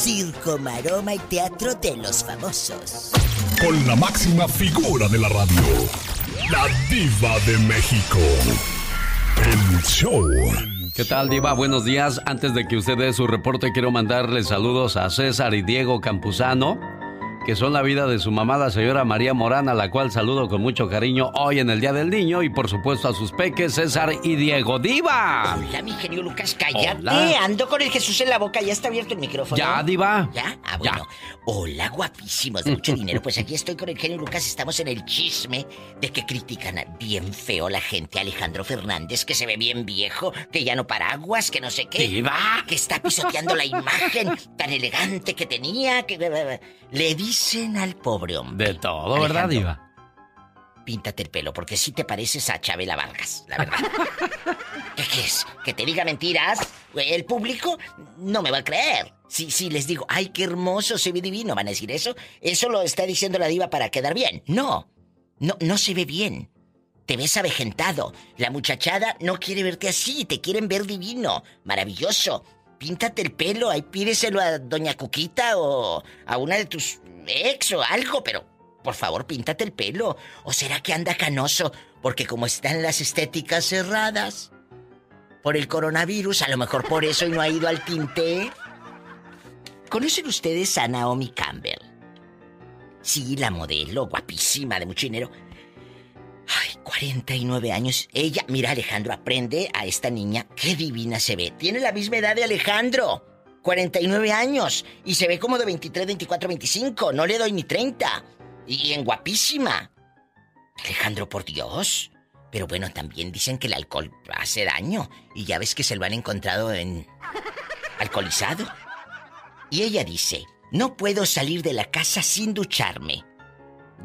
circo, maroma y teatro de los famosos. Con la máxima figura de la radio, la diva de México. El show. ¿Qué tal, Diva? Buenos días. Antes de que usted dé su reporte, quiero mandarle saludos a César y Diego Campuzano que son la vida de su mamá, la señora María Morán, a la cual saludo con mucho cariño hoy en el Día del Niño y por supuesto a sus peques César y Diego Diva. Hola, mi genio Lucas, cállate. Ando con el Jesús en la boca, ya está abierto el micrófono. Ya, Diva. ¿Ya? Ah, bueno. Hola, guapísimos, de mucho dinero. Pues aquí estoy con el genio Lucas, estamos en el chisme de que critican bien feo la gente a Alejandro Fernández, que se ve bien viejo, que ya no paraguas, que no sé qué. Diva. Que está pisoteando la imagen tan elegante que tenía, que le dicen al pobre hombre. De todo, ¿verdad, Diva? Píntate el pelo, porque si te pareces a Chabela Vargas, la verdad. ¿Qué, es? ¿Que te diga mentiras? El público no me va a creer. Si, si les digo, ay, qué hermoso, se ve divino, ¿van a decir eso? Eso lo está diciendo la diva para quedar bien. No, no, no se ve bien. Te ves avejentado. La muchachada no quiere verte así, te quieren ver divino. Maravilloso píntate el pelo, ahí pídeselo a Doña Cuquita o a una de tus ex o algo, pero por favor píntate el pelo. ¿O será que anda canoso? Porque como están las estéticas cerradas por el coronavirus, a lo mejor por eso y no ha ido al tinte. ¿Conocen ustedes a Naomi Campbell? Sí, la modelo, guapísima, de mucho dinero. Ay, 49 años. Ella, mira Alejandro, aprende a esta niña. Qué divina se ve. Tiene la misma edad de Alejandro. 49 años. Y se ve como de 23, 24, 25. No le doy ni 30. Y en guapísima. Alejandro, por Dios. Pero bueno, también dicen que el alcohol hace daño. Y ya ves que se lo han encontrado en... alcoholizado. Y ella dice, no puedo salir de la casa sin ducharme.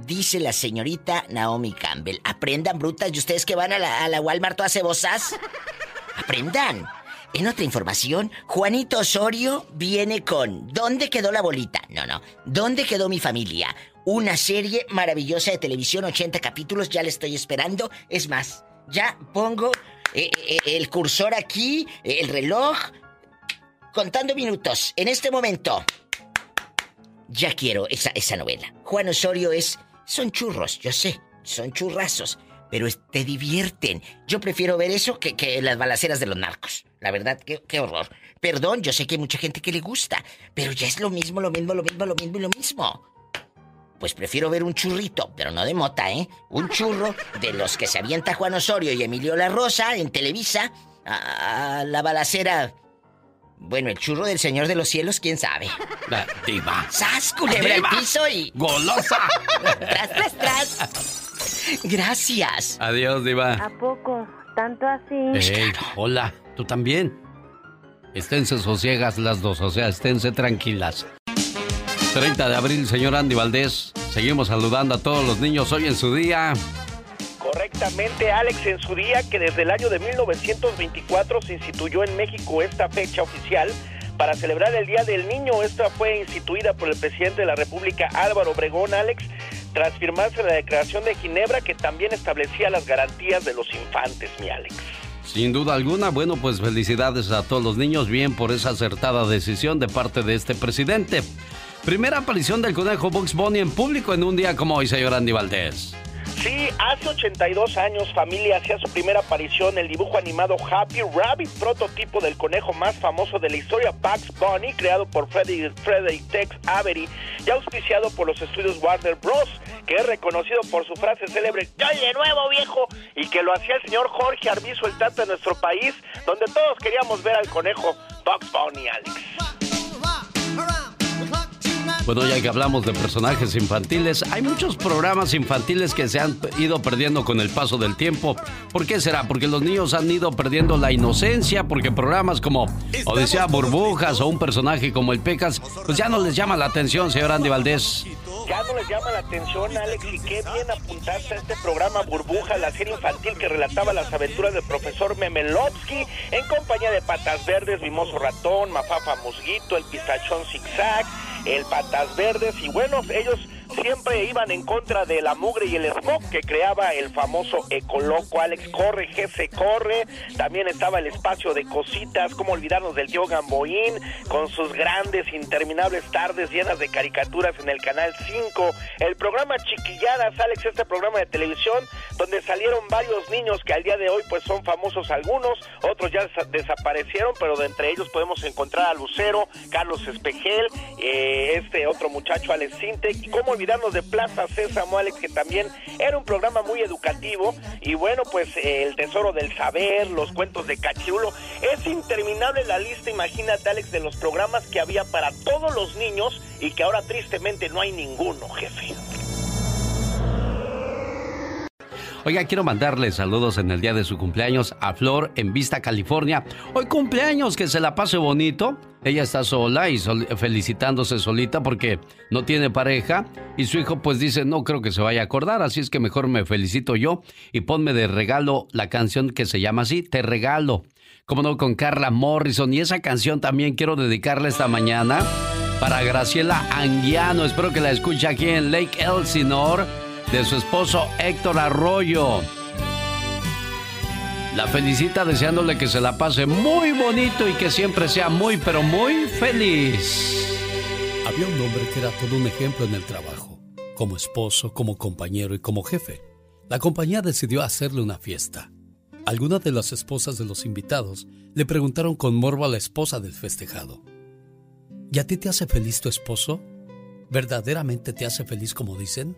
Dice la señorita Naomi Campbell. Aprendan, brutas, y ustedes que van a la, a la Walmart todas cebosas. Aprendan. En otra información, Juanito Osorio viene con ¿Dónde quedó la bolita? No, no. ¿Dónde quedó mi familia? Una serie maravillosa de televisión, 80 capítulos, ya le estoy esperando. Es más, ya pongo eh, eh, el cursor aquí, el reloj, contando minutos. En este momento, ya quiero esa, esa novela. Juan Osorio es son churros, yo sé, son churrazos, pero te divierten. Yo prefiero ver eso que, que las balaceras de los narcos. La verdad, qué, horror. Perdón, yo sé que hay mucha gente que le gusta, pero ya es lo mismo, lo mismo, lo mismo, lo mismo y lo mismo. Pues prefiero ver un churrito, pero no de mota, ¿eh? Un churro de los que se avienta Juan Osorio y Emilio La Rosa en Televisa a la balacera bueno, el churro del Señor de los Cielos, quién sabe. La diva. ¡Sas, culebra el piso y. ¡Golosa! ¡Tras, tras, tras! Gracias. Adiós, diva. ¿A poco? ¿Tanto así? Hey, hola, tú también. Esténse sosiegas las dos, o sea, esténse tranquilas. 30 de abril, señor Andy Valdés. Seguimos saludando a todos los niños hoy en su día. Correctamente, Alex, en su día que desde el año de 1924 se instituyó en México esta fecha oficial para celebrar el Día del Niño. Esta fue instituida por el presidente de la República, Álvaro Obregón, Alex, tras firmarse la Declaración de Ginebra que también establecía las garantías de los infantes, mi Alex. Sin duda alguna, bueno, pues felicidades a todos los niños, bien por esa acertada decisión de parte de este presidente. Primera aparición del conejo Bugs Bunny en público en un día como hoy, señor Andy Valdés. Sí, hace 82 añux familia hacía su primera aparición el dibujo animado Happy Rabbit, prototipo del conejo más famoso de la historia, Bugs Bunny, creado por Freddy, Tex Avery y auspiciado por los estudios Warner Bros., que es reconocido por su frase célebre, ¡Ya de nuevo, viejo! Y que lo hacía el señor Jorge Arbizu, el tanto de nuestro país, donde todos queríamos ver al conejo Bugs Bunny, Alex. Bueno, ya que hablamos de personajes infantiles, hay muchos programas infantiles que se han ido perdiendo con el paso del tiempo. ¿Por qué será? Porque los niños han ido perdiendo la inocencia, porque programas como Odisea Burbujas o un personaje como el Pecas, pues ya no les llama la atención, señor Andy Valdés. Ya no les llama la atención, Alex, y qué bien apuntaste a este programa Burbuja, la serie infantil que relataba las aventuras del profesor Memelovsky en compañía de Patas Verdes, Mimoso Ratón, Mafafa Musguito, el Pistachón Zigzag, el Patas Verdes, y bueno, ellos siempre iban en contra de la mugre y el smog que creaba el famoso Ecoloco. Alex corre, jefe corre. También estaba el espacio de cositas, como olvidarnos del tío Gamboín, con sus grandes, interminables tardes llenas de caricaturas en el canal 5. El programa Chiquilladas, Alex, este programa de televisión donde salieron varios niños que al día de hoy pues son famosos algunos, otros ya desaparecieron, pero de entre ellos podemos encontrar a Lucero, Carlos Espejel, eh, este otro muchacho Alex Sintec, y cómo olvidarnos de Plaza Sésamo Alex, que también era un programa muy educativo, y bueno, pues eh, el tesoro del saber, los cuentos de Cachirulo, es interminable la lista, imagínate Alex, de los programas que había para todos los niños y que ahora tristemente no hay ninguno, jefe. Oiga, quiero mandarle saludos en el día de su cumpleaños a Flor en Vista, California. Hoy cumpleaños, que se la pase bonito. Ella está sola y felicitándose solita porque no tiene pareja y su hijo pues dice no creo que se vaya a acordar, así es que mejor me felicito yo y ponme de regalo la canción que se llama así, Te regalo. Como no, con Carla Morrison y esa canción también quiero dedicarla esta mañana para Graciela Anguiano. Espero que la escuche aquí en Lake Elsinore de su esposo Héctor Arroyo. La felicita deseándole que se la pase muy bonito y que siempre sea muy, pero muy feliz. Había un hombre que era todo un ejemplo en el trabajo, como esposo, como compañero y como jefe. La compañía decidió hacerle una fiesta. Algunas de las esposas de los invitados le preguntaron con morbo a la esposa del festejado. ¿Y a ti te hace feliz tu esposo? ¿Verdaderamente te hace feliz como dicen?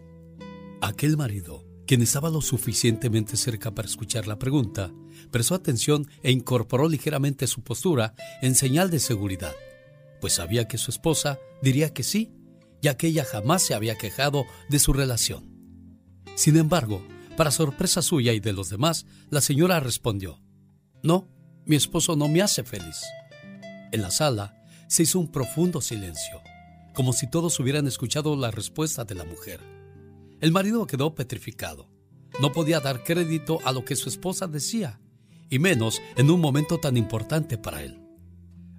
Aquel marido, quien estaba lo suficientemente cerca para escuchar la pregunta, prestó atención e incorporó ligeramente su postura en señal de seguridad, pues sabía que su esposa diría que sí, ya que ella jamás se había quejado de su relación. Sin embargo, para sorpresa suya y de los demás, la señora respondió, No, mi esposo no me hace feliz. En la sala se hizo un profundo silencio, como si todos hubieran escuchado la respuesta de la mujer. El marido quedó petrificado. No podía dar crédito a lo que su esposa decía, y menos en un momento tan importante para él.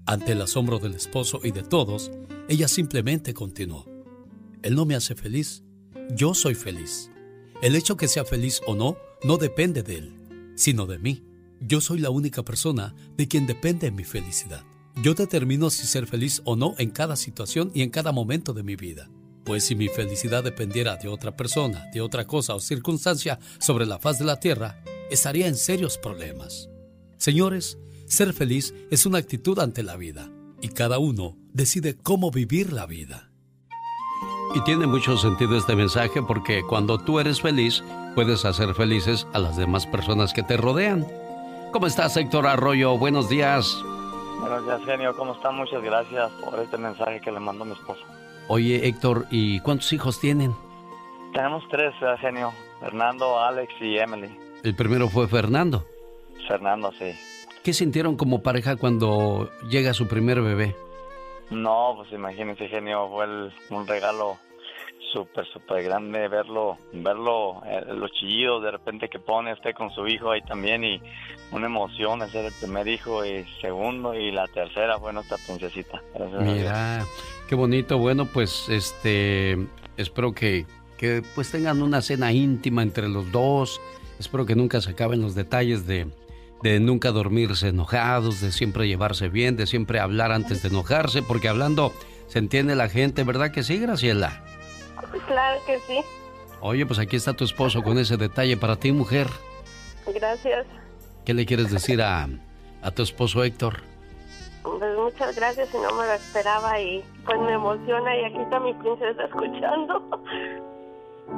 Ante el asombro del esposo y de todos, ella simplemente continuó. Él no me hace feliz, yo soy feliz. El hecho que sea feliz o no no depende de él, sino de mí. Yo soy la única persona de quien depende mi felicidad. Yo determino si ser feliz o no en cada situación y en cada momento de mi vida. Pues si mi felicidad dependiera de otra persona, de otra cosa o circunstancia sobre la faz de la tierra, estaría en serios problemas. Señores, ser feliz es una actitud ante la vida y cada uno decide cómo vivir la vida. Y tiene mucho sentido este mensaje porque cuando tú eres feliz, puedes hacer felices a las demás personas que te rodean. ¿Cómo estás, Héctor Arroyo? Buenos días. Buenos días, genio. ¿Cómo está? Muchas gracias por este mensaje que le mandó mi esposo. Oye, Héctor, ¿y cuántos hijos tienen? Tenemos tres, eh, genio. Fernando, Alex y Emily. El primero fue Fernando. Fernando, sí. ¿Qué sintieron como pareja cuando llega su primer bebé? No, pues imagínense, genio, fue un regalo súper, súper grande verlo, verlo, eh, los chillidos de repente que pone usted con su hijo ahí también y una emoción de ser el primer hijo y segundo y la tercera fue nuestra princesita. Mira, qué bonito. Bueno, pues este, espero que, que pues tengan una cena íntima entre los dos. Espero que nunca se acaben los detalles de, de nunca dormirse enojados, de siempre llevarse bien, de siempre hablar antes de enojarse, porque hablando se entiende la gente, ¿verdad que sí, Graciela? Claro que sí. Oye, pues aquí está tu esposo con ese detalle para ti, mujer. Gracias. ¿Qué le quieres decir a, a tu esposo Héctor? Pues muchas gracias y no me lo esperaba y pues me emociona y aquí está mi princesa escuchando.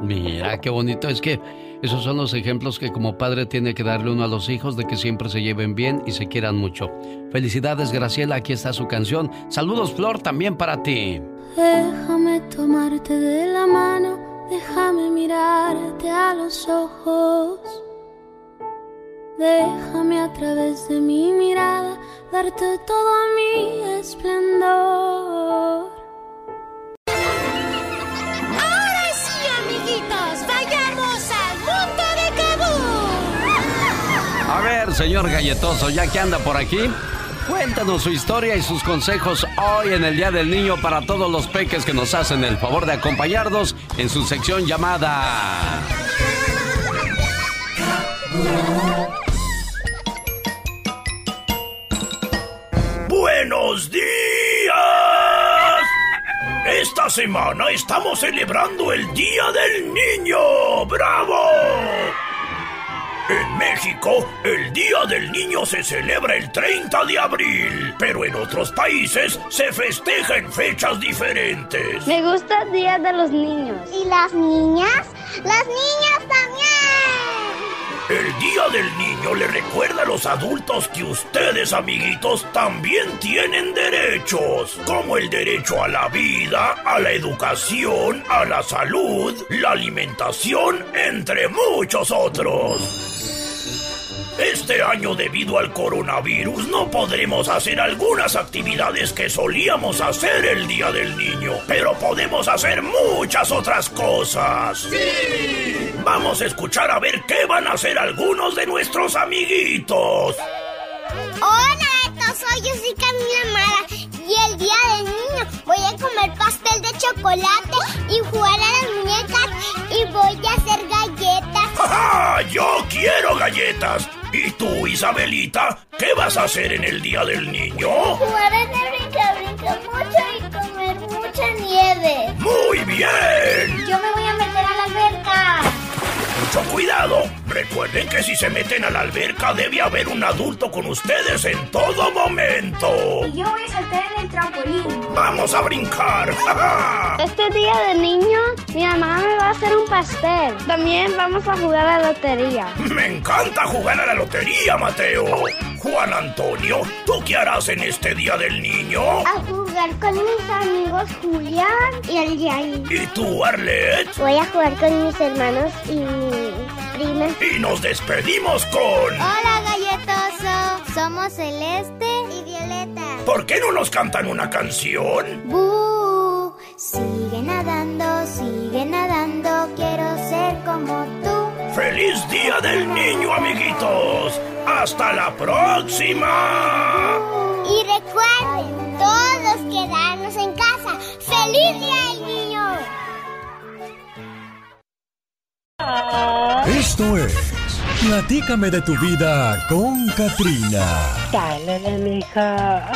Mira, qué bonito. Es que esos son los ejemplos que como padre tiene que darle uno a los hijos de que siempre se lleven bien y se quieran mucho. Felicidades, Graciela. Aquí está su canción. Saludos, Flor, también para ti. Déjame tomarte de la mano, déjame mirarte a los ojos. Déjame a través de mi mirada darte todo mi esplendor. Ahora sí, amiguitos, vayamos al mundo de Kabul. A ver, señor galletoso, ya que anda por aquí, Cuéntanos su historia y sus consejos hoy en el Día del Niño para todos los peques que nos hacen el favor de acompañarnos en su sección llamada... ¡Buenos días! Esta semana estamos celebrando el Día del Niño. ¡Bravo! En México, el Día del Niño se celebra el 30 de abril, pero en otros países se festeja en fechas diferentes. Me gusta el Día de los Niños. ¿Y las niñas? ¡Las niñas también! Día del Niño le recuerda a los adultos que ustedes, amiguitos, también tienen derechos, como el derecho a la vida, a la educación, a la salud, la alimentación, entre muchos otros. Este año debido al coronavirus no podremos hacer algunas actividades que solíamos hacer el Día del Niño, pero podemos hacer muchas otras cosas. ¡Sí! Vamos a escuchar a ver qué van a hacer algunos de nuestros amiguitos. Hola, soy Camila Mara y el Día del Niño voy a comer pastel de chocolate y jugar a las muñecas y voy a hacer galletas. ¡Ja, ¡Yo quiero galletas! ¿Y tú, Isabelita? ¿Qué vas a hacer en el Día del Niño? Jugar en el brinca, brinca mucho y comer mucha nieve. ¡Muy bien! Yo me voy a meter a la alberca. Mucho cuidado. Recuerden que si se meten a la alberca debe haber un adulto con ustedes en todo momento. Y yo voy a saltar en el trampolín. ¡Vamos a brincar! Este día de niño, mi mamá me va a hacer un pastel. También vamos a jugar a la lotería. Me encanta jugar a la lotería, Mateo. Juan Antonio, ¿tú qué harás en este Día del Niño? A jugar con mis amigos Julián y el Yair. ¿Y tú, Arlet? Voy a jugar con mis hermanos y Y nos despedimos con... Hola, galletoso. Somos Celeste y Violeta. ¿Por qué no nos cantan una canción? Bu, sigue nadando, sigue nadando. Quiero ser como tú. ¡Feliz Día del Niño, amiguitos! ¡Hasta la próxima! Y recuerden, todos quedarnos en casa. ¡Feliz Día del Niño! Esto es Platícame de tu vida con Katrina. Dale, mija.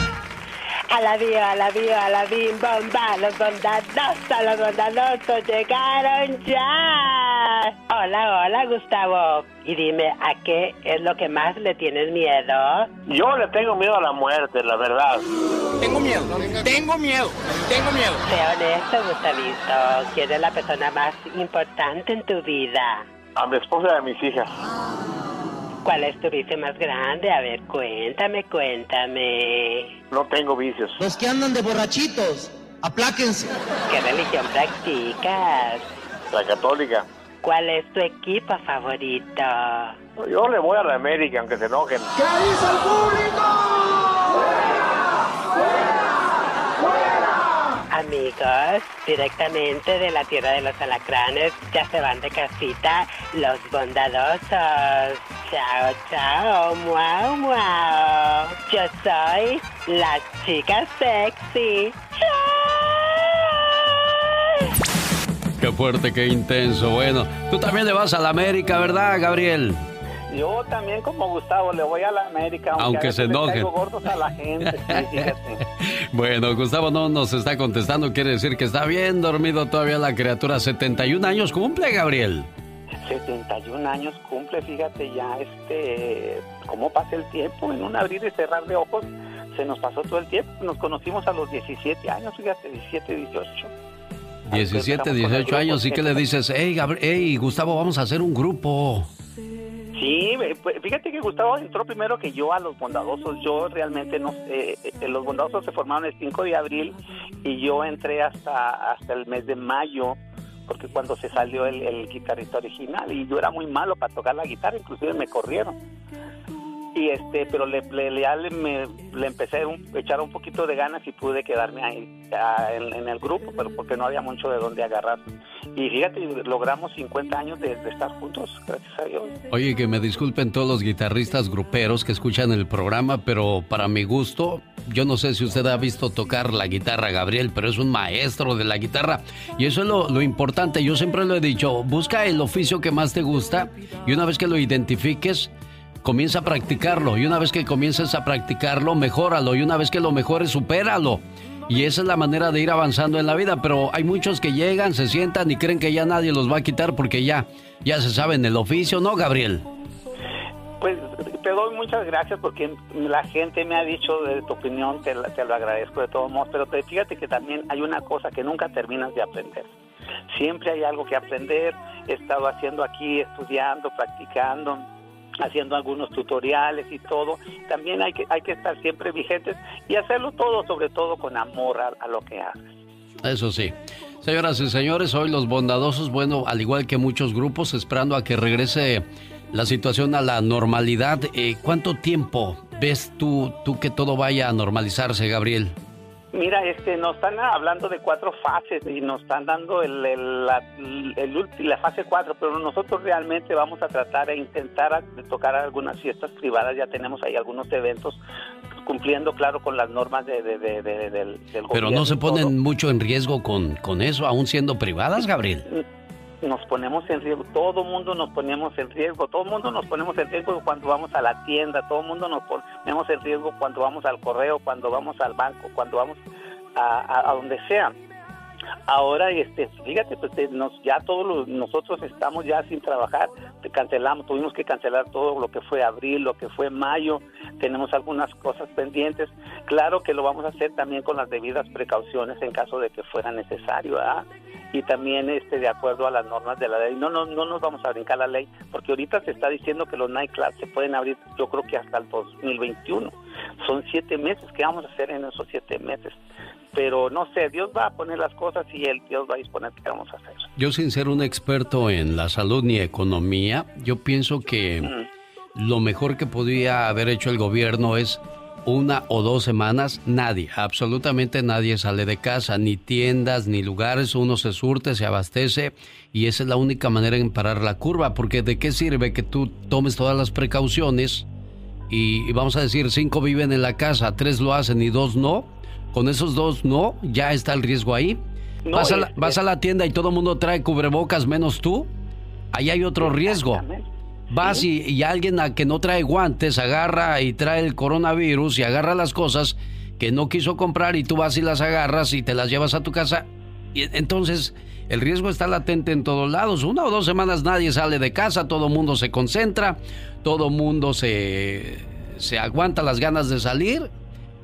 A la vida, a la vida, a la bim, bomba, los bondadosos, los bondadosos llegaron ya. Hola, hola, Gustavo. Y dime, ¿a qué es lo que más le tienes miedo? Yo le tengo miedo a la muerte, la verdad. Tengo miedo, tengo miedo, tengo miedo. Sé honesto, Gustavito. ¿Quién es la persona más importante en tu vida? A mi esposa y a mis hijas. ¿Cuál es tu vicio más grande? A ver, cuéntame, cuéntame. No tengo vicios. Los que andan de borrachitos, apláquense. ¿Qué religión practicas? La católica. ¿Cuál es tu equipo favorito? Yo le voy a la América, aunque se enojen. ¿Qué dice el Amigos, directamente de la tierra de los alacranes, ya se van de casita los bondadosos. Chao, chao, muau, muau. Yo soy la chica sexy. Qué fuerte, qué intenso. Bueno, tú también le vas a la América, ¿verdad, Gabriel? Yo también, como Gustavo, le voy a la América. Aunque a se caigo gordos a la gente, sí. Bueno, Gustavo no nos está contestando, quiere decir que está bien dormido todavía la criatura. 71 años cumple, Gabriel. 71 años cumple, fíjate ya, este, cómo pasa el tiempo, en un abrir y cerrar de ojos, se nos pasó todo el tiempo, nos conocimos a los 17 años, fíjate, 17, 18. 17, 18 años, y que le dices, hey, Gabri- hey, Gustavo, vamos a hacer un grupo. Sí, eh, pues, fíjate que Gustavo entró primero que yo a los bondadosos. Yo realmente no sé, eh, los bondadosos se formaron el 5 de abril y yo entré hasta, hasta el mes de mayo, porque cuando se salió el guitarrista original y yo era muy malo para tocar la guitarra, inclusive me corrieron. Y este pero le, le, le, me, le empecé a echar un poquito de ganas y pude quedarme ahí en, el grupo pero porque no había mucho de dónde agarrar. Y fíjate logramos 50 años de, estar juntos gracias a Dios. Oye que me disculpen todos los guitarristas gruperos que escuchan el programa pero para mi gusto yo no sé si usted ha visto tocar la guitarra Gabriel pero es un maestro de la guitarra. Y eso es lo, lo importante. Yo siempre lo he dicho busca el oficio que más te gusta y una vez que lo identifiques comienza a practicarlo y una vez que comiences a practicarlo, mejóralo y una vez que lo mejores, supéralo. Y esa es la manera de ir avanzando en la vida, pero hay muchos que llegan, se sientan y creen que ya nadie los va a quitar porque ya, ya se saben el oficio, ¿no, Gabriel? Pues te doy muchas gracias porque la gente me ha dicho de tu opinión, te, te lo agradezco de todos modos, pero te, fíjate que también hay una cosa que nunca terminas de aprender. Siempre hay algo que aprender, he estado haciendo aquí, estudiando, practicando, haciendo algunos tutoriales y todo. También hay que, hay que estar siempre vigentes y hacerlo todo, sobre todo con amor a, lo que haces. Eso sí. Señoras y señores, hoy los bondadosos, bueno, al igual que muchos grupos, esperando a que regrese la situación a la normalidad. Eh, ¿Cuánto tiempo ves tú, tú que todo vaya a normalizarse, Gabriel? Mira, este, nos están hablando de cuatro fases y nos están dando el, la, la fase cuatro, pero nosotros realmente vamos a tratar de intentar tocar algunas fiestas privadas. Ya tenemos ahí algunos eventos cumpliendo, claro, con las normas de, del, del gobierno. Pero no se ponen mucho en riesgo con, con eso, aún siendo privadas, Gabriel. Nos ponemos en riesgo, todo mundo nos ponemos en riesgo, todo mundo nos ponemos en riesgo cuando vamos a la tienda, todo mundo nos ponemos en riesgo cuando vamos al correo, cuando vamos al banco, cuando vamos a, donde sea. Ahora, este, fíjate, pues nos, ya todos nosotros estamos ya sin trabajar, cancelamos, tuvimos que cancelar todo lo que fue abril, lo que fue mayo, tenemos algunas cosas pendientes. Claro que lo vamos a hacer también con las debidas precauciones en caso de que fuera necesario, ¿ah? y también este de acuerdo a las normas de la ley. No, no, no nos vamos a brincar la ley, porque ahorita se está diciendo que los nightclubs se pueden abrir, yo creo que hasta el 2021. Son siete meses, ¿qué vamos a hacer en esos siete meses? Pero no sé, Dios va a poner las cosas y él, Dios va a disponer qué vamos a hacer. Yo sin ser un experto en la salud ni economía, yo pienso que lo mejor que podría haber hecho el gobierno es una o dos semanas, nadie, absolutamente nadie sale de casa, ni tiendas, ni lugares, uno se surte, se abastece y esa es la única manera en parar la curva, porque de qué sirve que tú tomes todas las precauciones y, vamos a decir, cinco viven en la casa, tres lo hacen y dos no, con esos dos no, ya está el riesgo ahí. vas, a la, vas a la tienda y todo el mundo trae cubrebocas menos tú, ahí hay otro riesgo. Vas y, alguien a que no trae guantes agarra y trae el coronavirus y agarra las cosas que no quiso comprar y tú vas y las agarras y te las llevas a tu casa. Y entonces el riesgo está latente en todos lados. Una o dos semanas nadie sale de casa, todo mundo se concentra, todo mundo se, se aguanta las ganas de salir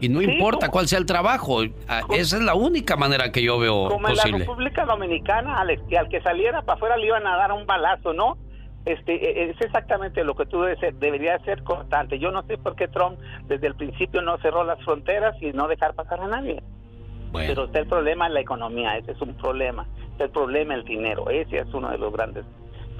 y no importa cuál sea el trabajo. Ah, esa es la única manera que yo veo como posible. en la República Dominicana, al, al que saliera para afuera le iban a dar un balazo, ¿no? este, e, e, es exactamente lo que tú debes debería ser constante. Yo no sé por qué Trump desde el principio no cerró las fronteras y no dejar pasar a nadie. Pero está el problema en la economía, ese es un problema. Está el problema el dinero, ese es uno de los grandes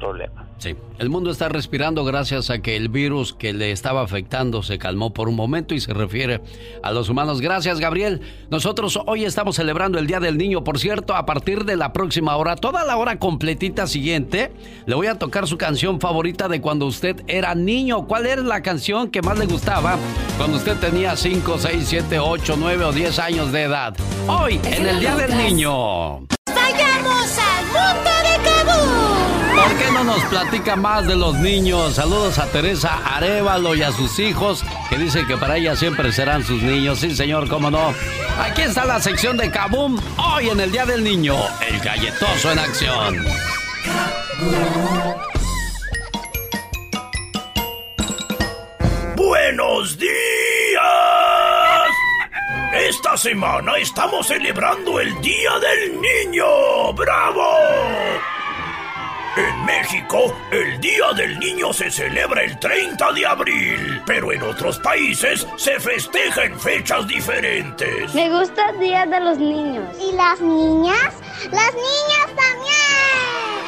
problema. Sí, el mundo está respirando gracias a que el virus que le estaba afectando se calmó por un momento y se refiere a los humanos. Gracias, Gabriel. Nosotros hoy estamos celebrando el Día del Niño, por cierto, a partir de la próxima hora, toda la hora completita siguiente, le voy a tocar su canción favorita de cuando usted era niño. ¿Cuál era la canción que más le gustaba cuando usted tenía 5, 6, 7, 8, 9 o 10 años de edad? Hoy, en el Día del Niño. ¡Vayamos al mundo de Kabul! ¿Por qué no nos platica más de los niños? Saludos a Teresa Arevalo y a sus hijos, que dicen que para ella siempre serán sus niños. Sí, señor, cómo no. Aquí está la sección de Kaboom, hoy en el Día del Niño, el galletoso en acción. ¡Buenos días! Esta semana estamos celebrando el Día del Niño. ¡Bravo! En México, el Día del Niño se celebra el 30 de abril, pero en otros países se festeja en fechas diferentes. Me gusta el Día de los Niños. ¿Y las niñas? ¡Las niñas también!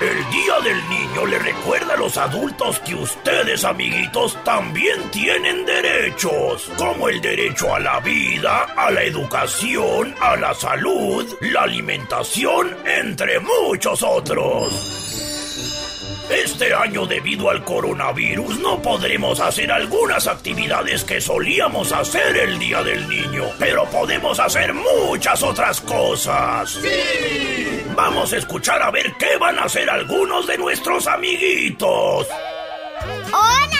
El Día del Niño le recuerda a los adultos que ustedes, amiguitos, también tienen derechos, como el derecho a la vida, a la educación, a la salud, la alimentación, entre muchos otros. Este año debido al coronavirus no podremos hacer algunas actividades que solíamos hacer el Día del Niño, pero podemos hacer muchas otras cosas. ¡Sí! Vamos a escuchar a ver qué van a hacer algunos de nuestros amiguitos. Hola,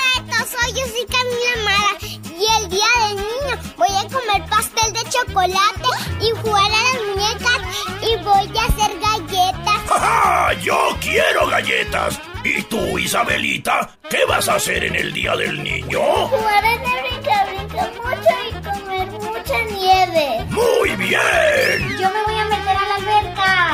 soy Camila Mara y el Día del Niño voy a comer pastel de chocolate y jugar a las muñecas y voy a hacer galletas. ¡Ja, Yo quiero galletas. ¿Y tú, Isabelita, qué vas a hacer en el Día del Niño? Jugar en el brinca, brinca mucho y comer mucha nieve. ¡Muy bien! Yo me voy a meter a la alberca.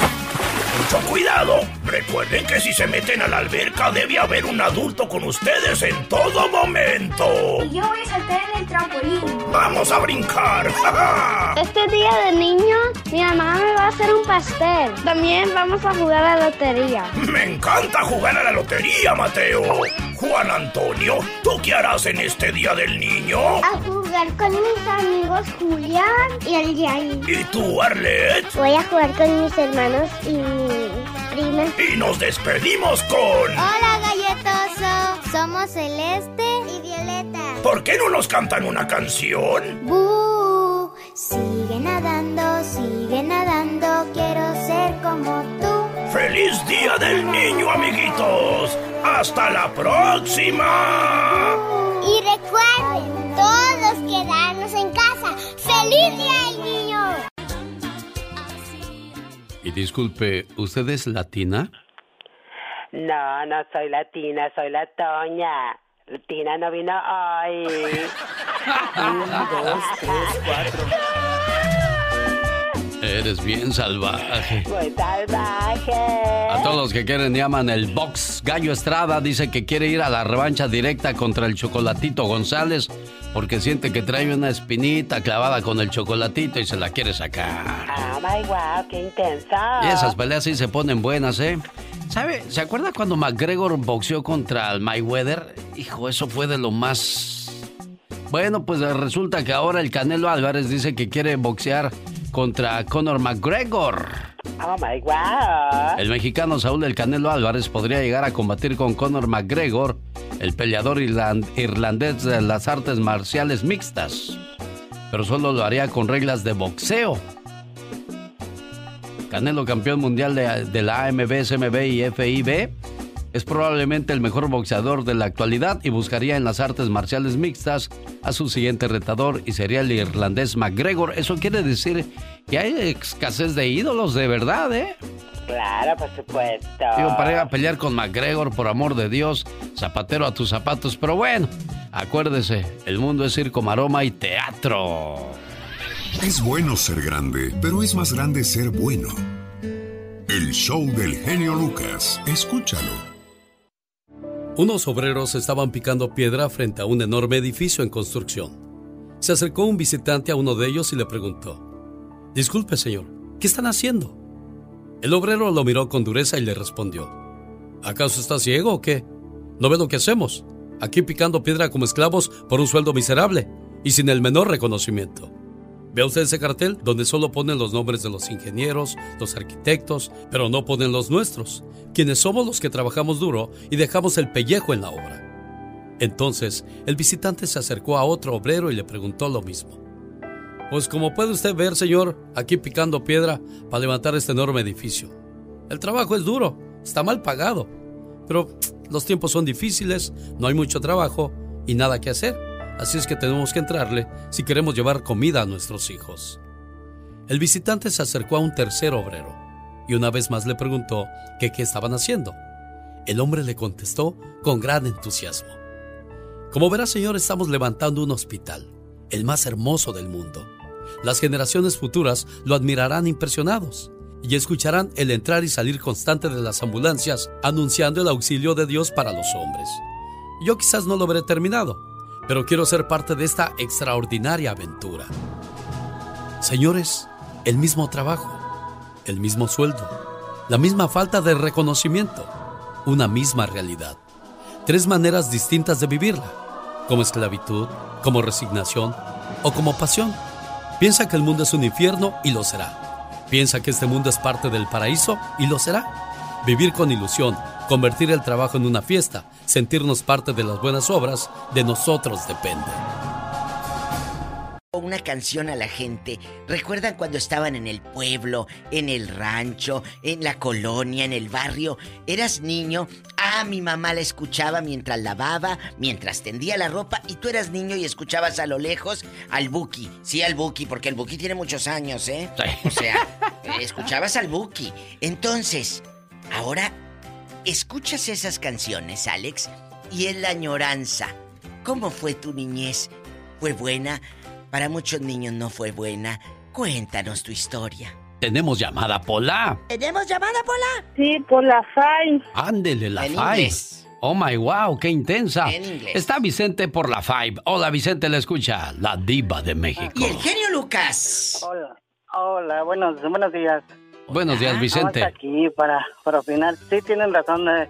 Mucho cuidado. Recuerden que si se meten a la alberca debe haber un adulto con ustedes en todo momento. Y yo voy a saltar en el trampolín. ¡Vamos a brincar! Este día de niño, mi mamá me va a hacer un pastel. También vamos a jugar a la lotería. Me encanta jugar a la lotería, Mateo. Juan Antonio, ¿tú qué harás en este Día del Niño? A jugar con mis amigos Julián y el Yair. ¿Y tú, Arlet? Voy a jugar con mis hermanos y mi Y nos despedimos con... Hola, galletoso. Somos Celeste y Violeta. ¿Por qué no nos cantan una canción? ¡Bú! Sigue nadando, sigue nadando, quiero ser como tú. ¡Feliz Día del Niño, amiguitos! ¡Hasta la próxima! Y recuerden, todos quedarnos en casa. ¡Feliz Día del Niño! Y disculpe, ¿usted es latina? No, no soy latina, soy la Toña. Latina no vino hoy. Un, dos, tres, cuatro. Eres bien salvaje. Muy salvaje. A todos los que quieren llaman el box. Gallo Estrada dice que quiere ir a la revancha directa contra el Chocolatito González porque siente que trae una espinita clavada con el chocolatito y se la quiere sacar. Oh my wow, qué intenso. Y esas peleas sí se ponen buenas, ¿eh? ¿Sabe? ¿Se acuerda cuando McGregor boxeó contra el Mayweather? Hijo, eso fue de lo más. Bueno, pues resulta que ahora el Canelo Álvarez dice que quiere boxear contra Conor McGregor. Oh my wow. El mexicano Saúl El Canelo Álvarez podría llegar a combatir con Conor McGregor, el peleador irland- irlandés de las artes marciales mixtas. Pero solo lo haría con reglas de boxeo. Canelo, campeón mundial de, de la AMB, SMB y FIB, es probablemente el mejor boxeador de la actualidad y buscaría en las artes marciales mixtas a su siguiente retador y sería el irlandés McGregor. Eso quiere decir que hay escasez de ídolos de verdad, ¿eh? Claro, por supuesto. Digo, para ir a pelear con McGregor, por amor de Dios, zapatero a tus zapatos. Pero bueno, acuérdese, el mundo es circo, maroma y teatro. Es bueno ser grande, pero es más grande ser bueno. El show del genio Lucas. Escúchalo. Unos obreros estaban picando piedra frente a un enorme edificio en construcción. Se acercó un visitante a uno de ellos y le preguntó, Disculpe, señor, ¿qué están haciendo? El obrero lo miró con dureza y le respondió, ¿acaso está ciego o qué? ¿No ve lo que hacemos? Aquí picando piedra como esclavos por un sueldo miserable y sin el menor reconocimiento. ¿Ve usted ese cartel donde solo ponen los nombres de los ingenieros, los arquitectos, pero no ponen los nuestros, quienes somos los que trabajamos duro y dejamos el pellejo en la obra? Entonces, el visitante se acercó a otro obrero y le preguntó lo mismo. Pues como puede usted ver, señor, aquí picando piedra para levantar este enorme edificio. El trabajo es duro, está mal pagado, pero los tiempos son difíciles, no hay mucho trabajo y nada que hacer. Así es que tenemos que entrarle si queremos llevar comida a nuestros hijos. El visitante se acercó a un tercer obrero y una vez más le preguntó que qué estaban haciendo. El hombre le contestó con gran entusiasmo. Como verá, señor, estamos levantando un hospital, el más hermoso del mundo. Las generaciones futuras lo admirarán impresionados y escucharán el entrar y salir constante de las ambulancias anunciando el auxilio de Dios para los hombres. Yo quizás no lo veré terminado, pero quiero ser parte de esta extraordinaria aventura. Señores, el mismo trabajo, el mismo sueldo, la misma falta de reconocimiento, una misma realidad. Tres maneras distintas de vivirla, como esclavitud, como resignación o como pasión. Piensa que el mundo es un infierno y lo será. Piensa que este mundo es parte del paraíso y lo será. Vivir con ilusión, convertir el trabajo en una fiesta, sentirnos parte de las buenas obras, de nosotros depende una canción a la gente. ¿Recuerdan cuando estaban en el pueblo, en el rancho, en la colonia, en el barrio? Eras niño. Ah, mi mamá la escuchaba mientras lavaba, mientras tendía la ropa y tú eras niño y escuchabas a lo lejos al Buki. Sí, al Buki, porque el Buki tiene muchos años, ¿eh? O sea, escuchabas al Buki. Entonces, ahora escuchas esas canciones, Alex, y es la añoranza. ¿Cómo fue tu niñez? ¿Fue buena? Para muchos niños no fue buena. Cuéntanos tu historia. Tenemos llamada Pola. ¿Tenemos llamada Pola? Sí, por la FAI. Ándele, la En Five. inglés. Oh my wow, qué intensa. En inglés. Está Vicente por la Five. Hola Vicente, le escucha, la diva de México. Y el genio Lucas. Hola, hola, buenos, buenos días. Buenos días, Vicente. Estamos aquí para, para opinar. Sí, tienen razón. eh,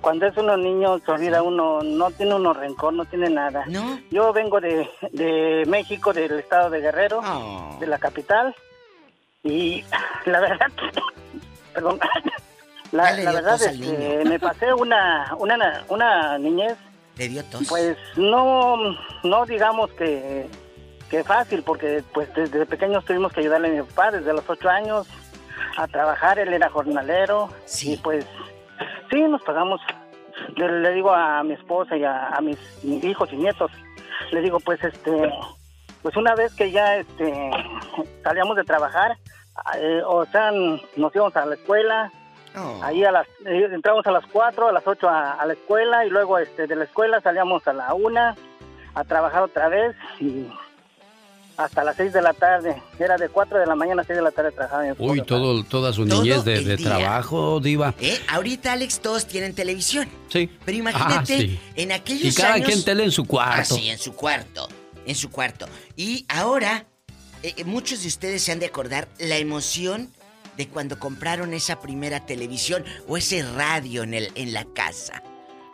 Cuando es uno niño, se olvida uno, no tiene uno rencor, no tiene nada. No. Yo vengo de, de México, del estado de Guerrero, Oh. de la capital. Y la verdad, perdón, la, la verdad es que me pasé una, una, una niñez ¿Le dio tos? pues no, no digamos que, que fácil, porque pues desde pequeños tuvimos que ayudarle a mi papá desde los ocho años a trabajar, él era jornalero y pues sí, nos pagamos, le, le digo a mi esposa y a, a mis hijos y nietos, le digo pues este, pues una vez que ya este salíamos de trabajar, eh, o sea, nos íbamos a la escuela, Ahí a las, eh, entramos a las 4, a las 8 a, a la escuela y luego este, de la escuela salíamos a la 1 a trabajar otra vez y hasta las 6 de la tarde. Era de 4 de la mañana a 6 de la tarde trabajaba. Uy, todo, toda su Todo niñez de, trabajo, diva. ¿Eh? Ahorita, Alex, todos tienen televisión. Sí. Pero imagínate, Ah, sí. en aquellos Y cada años... quien tele en su cuarto. Ah, sí, en su cuarto. En su cuarto. Y ahora, eh, eh, muchos de ustedes se han de acordar la emoción de cuando compraron esa primera televisión o ese radio en, el, en la casa.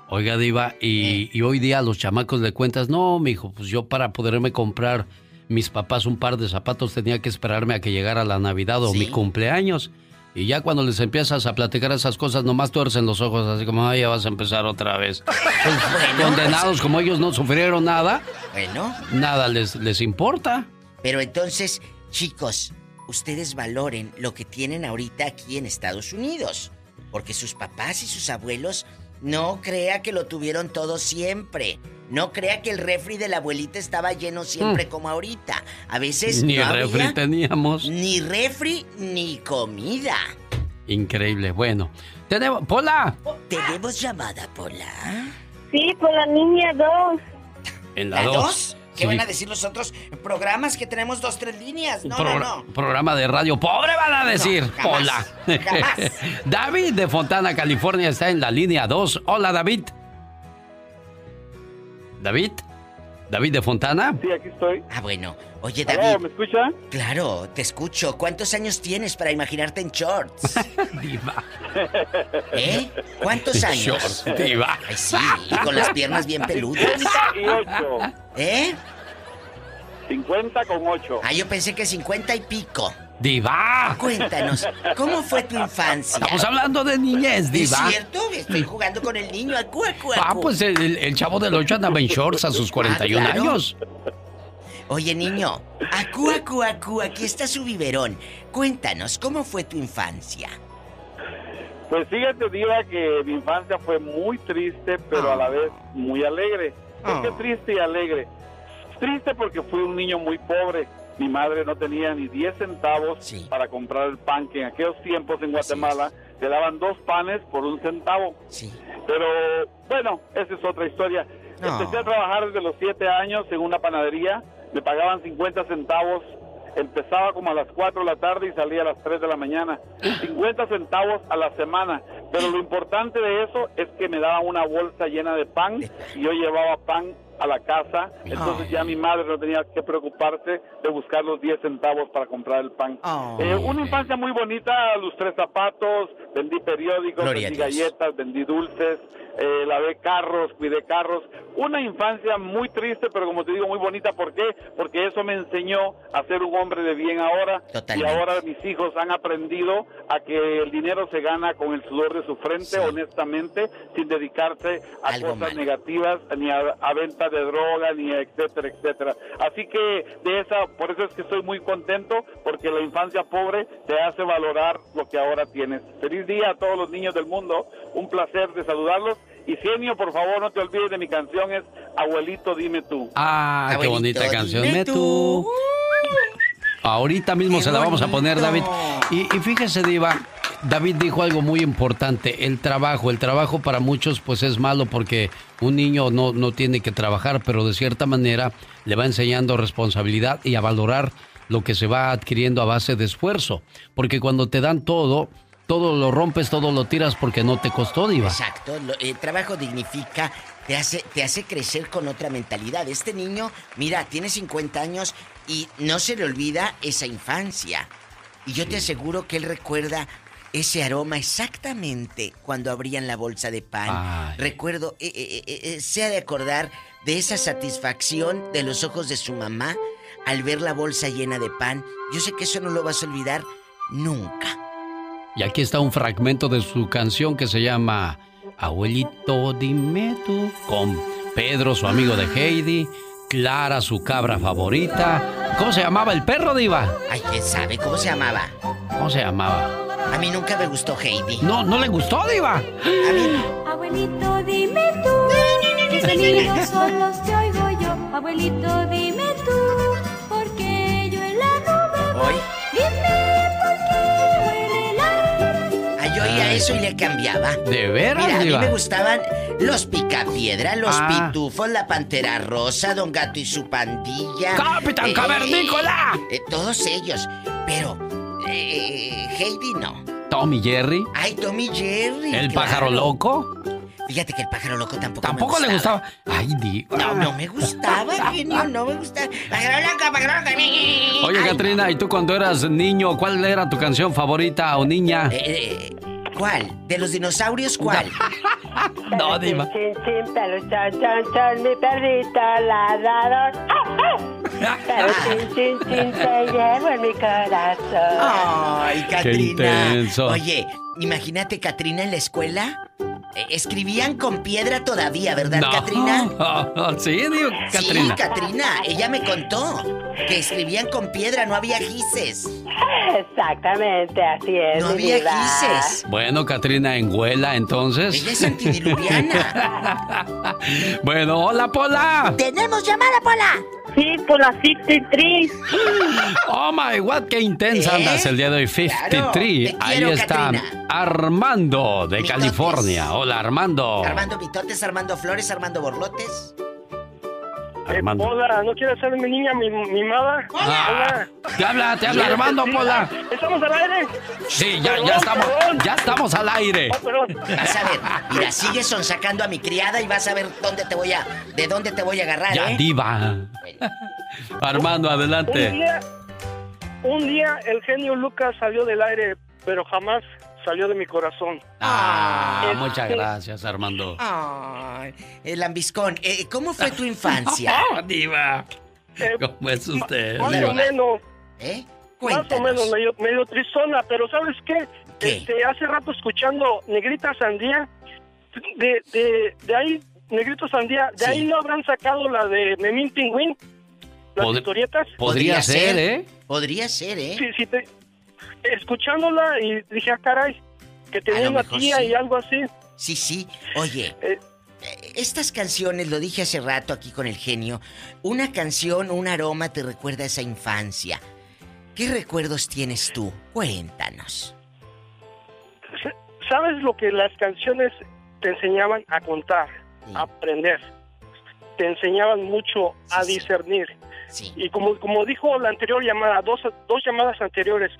Oiga, Diva, Eh. y, y hoy día a los chamacos le cuentas, no, mijo, pues yo para poderme comprar mis papás un par de zapatos tenía que esperarme a que llegara la Navidad o Sí. mi cumpleaños. Y ya cuando les empiezas a platicar esas cosas, nomás tuercen los ojos, así como, ay, ya vas a empezar otra vez. Pues, condenados, como ellos no sufrieron nada, Bueno, nada les, les importa. pero entonces, chicos, ustedes valoren lo que tienen ahorita aquí en Estados Unidos. Porque sus papás y sus abuelos no crea que lo tuvieron todo siempre. No crea que el refri de la abuelita estaba lleno siempre Mm. como ahorita. A veces Ni no refri había teníamos. ni refri ni comida. Increíble. Bueno, tenemos. ¡Pola! ¿Tenemos llamada, Pola? Sí, por la niña 2. En la ¿La 2. dos? ¿Qué van a decir los otros programas que tenemos dos, tres líneas? No, no, no. Programa de radio pobre van a decir, No, jamás, jamás. David de Fontana, California está en la línea 2. Hola, David. David. David de Fontana. Sí, aquí estoy. Ah, bueno. Oye, David. ¿me escucha? Claro, te escucho. ¿Cuántos años tienes para imaginarte en shorts? Diva. ¿Eh? ¿Cuántos años? Shorts, diva. Ay, sí, y con las piernas bien peludas. 58. ¿Eh? 50 con 8. Ah, yo pensé que 50 y pico. Diva. Cuéntanos, ¿cómo fue tu infancia? Estamos hablando de niñez, ¿Es Diva. cierto? Estoy jugando con el niño. Acu, acu, Ah, pues el, el chavo del 8 andaba en shorts a sus 41 Ah, claro. años. Oye, niño, acu, acu, acu, aquí está su biberón. Cuéntanos, ¿cómo fue tu infancia? Pues fíjate, Diva, que mi infancia fue muy triste, pero a la vez muy alegre. ¿Por qué Ah. triste y alegre? Triste porque fui un niño muy pobre. Mi madre no tenía ni 10 centavos para comprar el pan, que en aquellos tiempos en Guatemala te daban dos panes por un centavo. Pero bueno, esa es otra historia. No. Empecé a trabajar desde los 7 años en una panadería. Me pagaban 50 centavos. Empezaba como a las 4 de la tarde y salía a las 3 de la mañana. 50 centavos a la semana. Pero lo importante de eso es que me daban una bolsa llena de pan y yo llevaba pan a la casa, entonces ya mi madre no tenía que preocuparse de buscar los 10 centavos para comprar el pan. Eh, una infancia muy bonita, los tres zapatos, vendí periódicos, Gloria vendí galletas, vendí dulces, eh, lavé carros, cuidé carros. Una infancia muy triste, pero como te digo, muy bonita. ¿Por qué? Porque eso me enseñó a ser un hombre de bien ahora. Totalmente. Y ahora mis hijos han aprendido a que el dinero se gana con el sudor de su frente, honestamente, sin dedicarse a Algo cosas negativas, ni a, a venta de droga, ni etcétera, etcétera. Así que de esa, por eso es que estoy muy contento, porque la infancia pobre te hace valorar lo que ahora tienes. Feliz día a todos los niños del mundo, un placer de saludarlos. Y Genio, por favor, no te olvides de mi canción, es Abuelito, dime tú. Ah, qué bonita canción. dime Me tú. Ahorita mismo se la vamos a poner, David. Y, y fíjese, Diva, David dijo algo muy importante, el trabajo. El trabajo para muchos pues es malo porque un niño no, no tiene que trabajar, pero de cierta manera le va enseñando responsabilidad y a valorar lo que se va adquiriendo a base de esfuerzo. Porque cuando te dan todo, todo lo rompes, todo lo tiras porque no te costó, Diva. Exacto, el trabajo dignifica, te hace, te hace crecer con otra mentalidad. Este niño, mira, tiene 50 años y no se le olvida esa infancia. Y yo te aseguro que él recuerda ese aroma exactamente cuando abrían la bolsa de pan. Ay. Recuerdo, eh, eh, eh, eh, se ha de acordar de esa satisfacción de los ojos de su mamá al ver la bolsa llena de pan. Yo sé que eso no lo vas a olvidar nunca. Y aquí está un fragmento de su canción que se llama Abuelito, dime tú, con Pedro, su amigo de Heidi, Clara, su cabra favorita. ¿Cómo se llamaba el perro, Diva? Ay, ¿quién sabe cómo se llamaba? ¿Cómo se llamaba? A mí nunca me gustó Heidi. No, no le gustó, Diva. A mí Abuelito, dime tú, qué sonidos son los que oigo yo. Abuelito, dime tú, porque yo en la nube voy. Dime por qué huele el aire. Ay, yo oía eso y le cambiaba. ¿De veras, Mira, a mí me gustaban los picapiedra, los Ah. pitufos, la pantera rosa, Don Gato y su pandilla. ¡Capitán Cavernícola! eh, todos ellos. Pero, eh, Heidi no. Tommy Jerry, Ay, Tommy Jerry. el claro. pájaro loco. Fíjate que el pájaro loco tampoco, Tampoco me le gustaba. Ay, Diva. No, no me gustaba, genio, no me gustaba. Pájaro loco, pájaro loco. Oye, Ay, Katrina, ¿y tú cuando eras niño, cuál era tu canción favorita o niña? eh, eh, ¿Cuál? ¿De los dinosaurios cuál? No, Diva. Chin, chin, pero chon, chon, chon, mi perrito ladrador. ¡Ah, ah! Pero chin, chin, chin, te llevo en mi corazón. Ay, Katrina. intenso. Oye, imagínate Katrina en la escuela. Eh, escribían con piedra todavía, ¿verdad, No. Katrina? sí, digo, Katrina. Sí, Katrina. Ella me contó que escribían con piedra, no había gises. Exactamente, así es. No había gises. Bueno, Katrina, en Huela, entonces. Ella es antidiluviana. bueno, hola, Pola. ¡Tenemos llamada, Pola! Sí, por la 53. Oh my god, qué intensa ¿Eh? andas el día de hoy. 53. te Ahí quiero, está Katrina. Armando de Mitotes. California. Hola, Armando. Armando Vitotes, Armando Flores, Armando Borlotes. Armando. Hola, ¿no quieres ser mi niña mi- mimada? Ah, te habla, te habla Sí, Armando, sí. Pola. ¿Estamos al aire? Sí, ya, Perdón, ya estamos, perdón. ya estamos al aire. Oh, perdón. Vas a ver, mira, sigue sonsacando a mi criada y vas a ver dónde te voy a, de dónde te voy a agarrar, Ya, ¿eh? diva. Armando, Un adelante. día, un día el genio Lucas salió del aire, pero jamás salió de mi corazón. Ah, Este- muchas gracias, Armando. Ay, el lambiscón. Eh, ¿Cómo fue tu infancia? Ah, diva. ¿Cómo es usted, Más diva? o menos. ¿Eh? Más o Cuéntanos. menos medio, medio tristona, pero ¿sabes qué? ¿Qué? Este, hace rato escuchando Negrita Sandía, de, de, de ahí, Negrito Sandía, de Sí. ahí no habrán sacado la de Memín Pingüín, las Pod- historietas. Podría ser, ¿eh? Podría ser, ¿eh? Sí, sí, te- escuchándola y dije, ah, caray, que tenía una tía sí. y algo así. Sí, sí. Oye, Eh, eh, estas canciones, lo dije hace rato aquí con el genio, una canción, un aroma te recuerda a esa infancia. ¿Qué recuerdos tienes tú? Cuéntanos. ¿Sabes lo que las canciones te enseñaban a contar, a aprender? Te enseñaban mucho a discernir. Y como, como dijo la anterior llamada, dos, dos llamadas anteriores,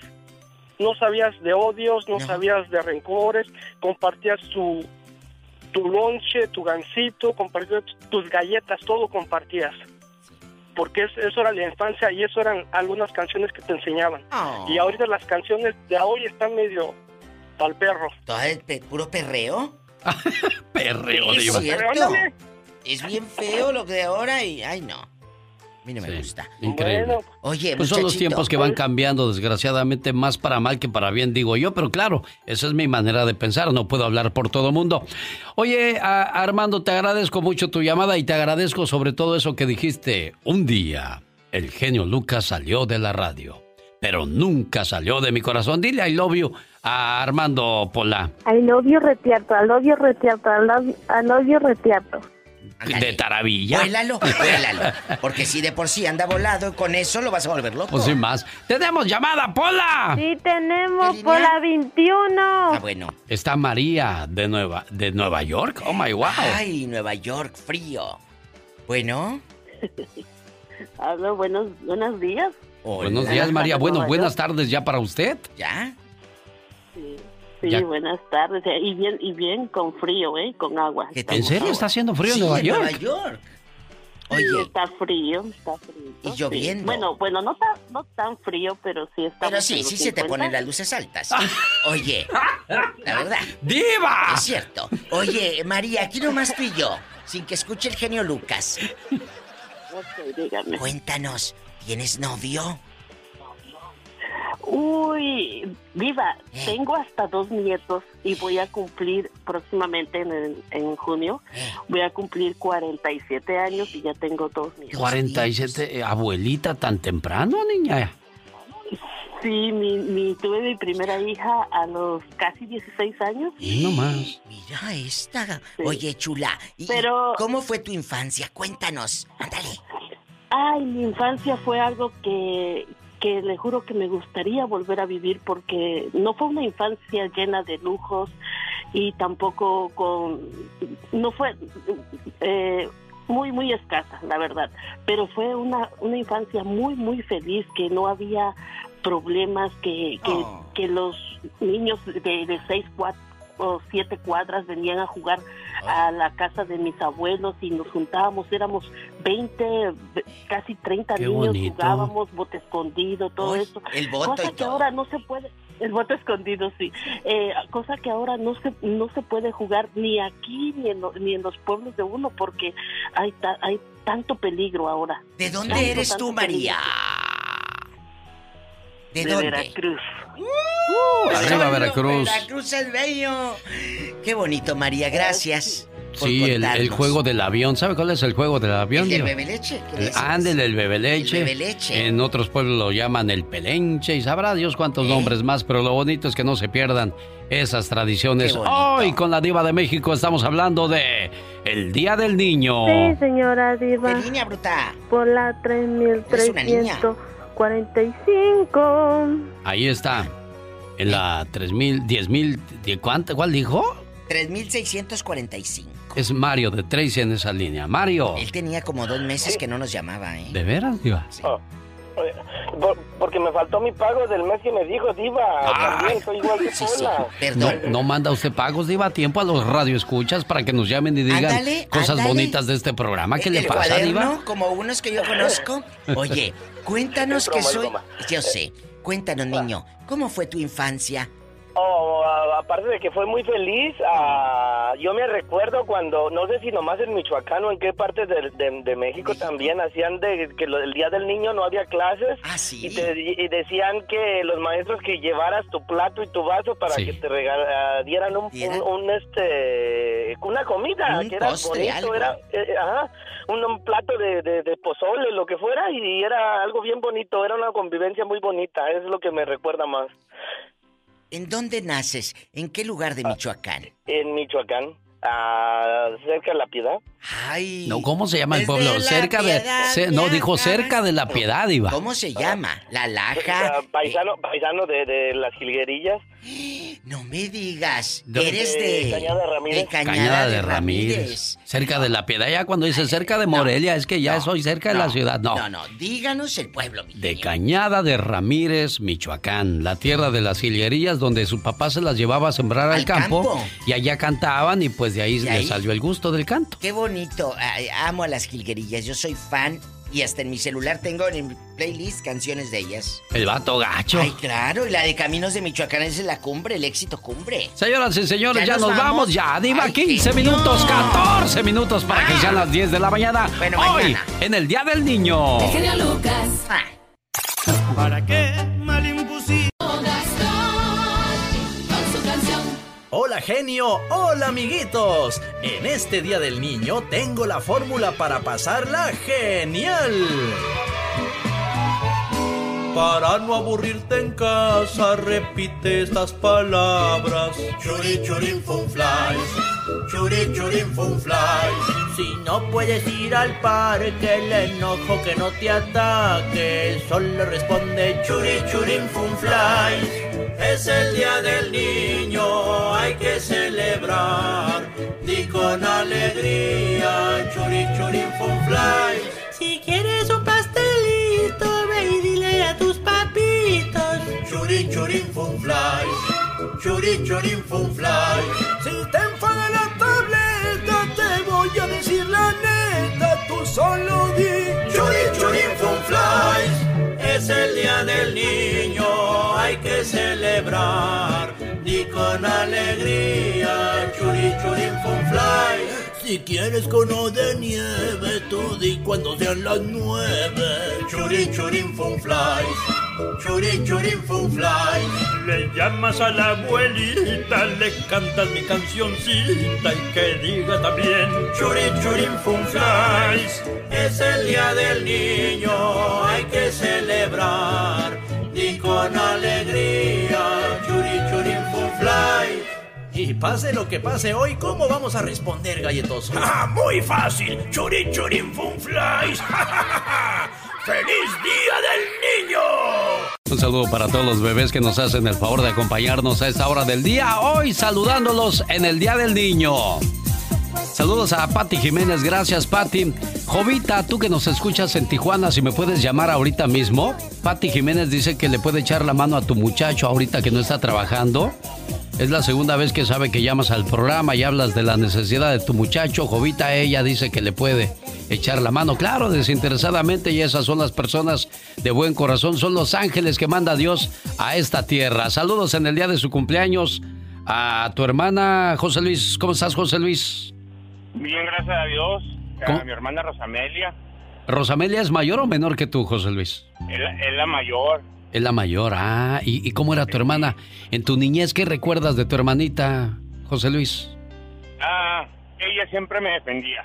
no sabías de odios, no, sabías de rencores, compartías tu, tu lonche, tu gansito, compartías tus galletas, todo compartías. Porque es- eso era la infancia y eso eran algunas canciones que te enseñaban. Oh. Y ahorita las canciones de hoy están medio al perro. ¿Todo el pe- puro perreo? Perreo, Es cierto. Es bien feo lo que de ahora y... Ay, no. A mí no me gusta. Increíble. Oye, Pues son los tiempos que van cambiando, desgraciadamente, más para mal que para bien, digo yo, pero claro, esa es mi manera de pensar, no puedo hablar por todo mundo. Oye, a- Armando, te agradezco mucho tu llamada y te agradezco sobre todo eso que dijiste. Un día, el genio Lucas salió de la radio, pero nunca salió de mi corazón. Dile I love you a Armando Pola, I love you retiarto, I love you retiarto, I love, I love you retiarto. De Taravilla. Vuélalo, vuélalo. Porque si de por sí anda volado, con eso lo vas a volver loco. Pues sin más. ¡Tenemos llamada, Pola! Sí, tenemos por la 21. Ah, bueno. Está María de Nueva, de Nueva York. Oh my wow. Ay, Nueva York, frío. Bueno. Hola, buenos, buenos días. Buenos días, María. Bueno, buenas tardes ya para usted. ¿Ya? Sí, Ya. buenas tardes. eh, Y bien, y bien con frío, ¿eh? Con agua. ¿En serio está haciendo frío en Sí, Nueva en York? Nueva York. Sí, está frío, está frío. Y lloviendo. Bueno, bueno, no tan, no tan frío, pero sí está Pero sí, sí se te ponen las luces altas. Oye, la verdad. ¡Diva! Es cierto. Oye, María, aquí nomás tú y yo, sin que escuche el genio Lucas. Ok, dígame. Cuéntanos, ¿tienes novio? Uy, viva, Eh. tengo hasta dos nietos y voy a cumplir próximamente en, el- en junio, Eh. voy a cumplir 47 años y ya tengo dos nietos. 47, eh, abuelita, tan temprano, niña. Sí, mi, mi- tuve mi primera hija a los casi 16 años. No más. Mira esta. Oye, chula, ¿y Pero- cómo fue tu infancia? Cuéntanos. Ándale. Ay, mi infancia fue algo que, que le juro que me gustaría volver a vivir porque no fue una infancia llena de lujos y tampoco con... No fue eh, muy, muy escasa, la verdad, pero fue una, una infancia muy, muy feliz que no había problemas, que, que, que los niños de, de seis, cuatro o siete cuadras venían a jugar a la casa de mis abuelos y nos juntábamos, éramos 20, ve- casi 30 Qué niños, bonito. jugábamos bote escondido, todo Uy, eso. el voto cosa y que todo. ahora no se puede, el bote escondido, sí. Eh, cosa que ahora no se no se puede jugar ni aquí ni en, lo- ni en los pueblos de uno porque hay ta- hay tanto peligro ahora. ¿De dónde Tanto, eres tanto tú, peligro. María? ¿De, De dónde? Veracruz. Arriba, Solo Veracruz. Veracruz es bello. Qué bonito, María, gracias. Sí, el, juego del avión. ¿Sabe cuál es el juego del avión? ¿El del Diva? bebé leche? ¿Qué El-? Ándele, el. En otros pueblos lo llaman el pelenche y sabrá Dios ¿Eh? cuántos nombres más, pero lo bonito es que no se pierdan esas tradiciones. Hoy con la diva de México estamos hablando de el Día del Niño. Sí, señora Diva. ¿Qué niña bruta? Por la Eres una niña. 3345. Ahí está. En la 3000, 10000, ¿de ¿cuánto? ¿Cuál dijo? 3645. Es Mario de Tracy en esa línea. Mario, Él tenía como dos meses que no nos llamaba, ¿eh? ¿de veras, diva? Oye, por- porque me faltó mi pago del mes que me dijo, Diva. También soy igual que Pola. No, no manda usted pagos, diva, a tiempo a los radioescuchas para que nos llamen y digan Ándale, cosas ándale. bonitas de este programa. ¿Qué le el pasa, diva? cuaderno, como unos que yo conozco. Oye, cuéntanos que soy... Yo sé. Cuéntanos, niño. ¿Cómo fue tu infancia? Oh, aparte de que fue muy feliz, ah, yo me recuerdo cuando, no sé si nomás en Michoacán o en qué parte de, de- de México también hacían de que lo- el Día del Niño no había clases y, te- y decían que los maestros que llevaras tu plato y tu vaso para Sí. que te regala- dieran un, un, un, este una comida Un que era postre, bonito, algo. era eh, ajá, un, plato de, de, de pozole, lo que fuera y era algo bien bonito, era una convivencia muy bonita, es lo que me recuerda más. ¿En dónde naces? ¿En qué lugar de Michoacán? En Michoacán, ah, cerca de La Piedad. Ay. No, ¿cómo se llama el pueblo? la Cerca de... piedad no, dijo cerca de la piedad, diva. ¿Cómo se llama? La Ah, Laja. paisano paisano de, de las jilguerillas. No me digas. De- Eres de. Cañada de Ramírez. de Cañada, Cañada de de Ramírez. Ramírez. Cerca de la piedra. Ya cuando dice cerca de Morelia es que ya soy cerca de la ciudad. No. No, no, díganos el pueblo, mi De Cañada de Ramírez, Michoacán, la tierra de las hilguerillas donde su papá se las llevaba a sembrar al, Al campo, campo. y allá cantaban y pues de ahí ¿Y le ahí? salió el gusto del canto. Qué bonito. Ay, amo a las jilguerillas. Yo soy fan y hasta en mi celular tengo en mi playlist canciones de ellas. El vato gacho. Ay, claro. Y la de Caminos de Michoacán es la cumbre, el éxito cumbre. Señoras y señores, ya, ¿Ya nos nos vamos? vamos? ya. Diva, Ay, 15 que minutos, no. 14 minutos para que sean las 10 de la mañana. Bueno, Hoy, mañana. en el Día del Niño. El genio Lucas. ¿Para qué mal Hola genio, hola amiguitos. En este Día del Niño tengo la fórmula para pasarla genial. Para no aburrirte en casa, repite estas palabras. Churi churin fun flies, churi churin fun flies. Si no puedes ir al parque, el enojo que no te ataque, solo responde churi churin fun flies. Es el día del niño, que celebrar. Di con alegría, churi churin fun flies. Si quieres un pastelito, ve y dile a tus papitos. Fun flies, churi churin fun flies. Si te enfada la tableta, te voy a decir la neta, tú solo di. Churi churin fun flies. Es el día del niño, hay que celebrar. Di con alegría, churi churin fun. Si quieres cono de nieve, tú di cuando sean las nueve. Churi churin fun flies, churi churin fun. Le llamas a la abuelita, le cantas mi cancioncita y que diga también. Churi churin fun. Es el día del niño, hay que celebrar. Con alegría, churi churin fun flies. Y pase lo que pase hoy, ¿cómo vamos a responder, galletoso? ¡Ah, muy fácil! ¡Churin, churin, fun flies! ¡Feliz Día del Niño! Un saludo para todos los bebés que nos hacen el favor de acompañarnos a esta hora del día. Hoy saludándolos en el Día del Niño. Saludos a Patti Jiménez, gracias Patti. Jovita, tú que nos escuchas en Tijuana, si me puedes llamar ahorita mismo. Patti Jiménez dice que le puede echar la mano a tu muchacho ahorita que no está trabajando. Es la segunda vez que sabe que llamas al programa y hablas de la necesidad de tu muchacho. Jovita, ella dice que le puede echar la mano, claro, desinteresadamente. Y esas son las personas de buen corazón, son los ángeles que manda Dios a esta tierra. Saludos en el día de su cumpleaños a tu hermana José Luis. ¿Cómo estás, José Luis? Bien, gracias a Dios. ¿Cómo? A mi hermana Rosamelia. ¿Rosamelia es mayor o menor que tú, José Luis? Es la, es la mayor. Es la mayor, ah. ¿Y, y cómo era tu hermana? En tu niñez, ¿qué recuerdas de tu hermanita, José Luis? Ah, ella siempre me defendía.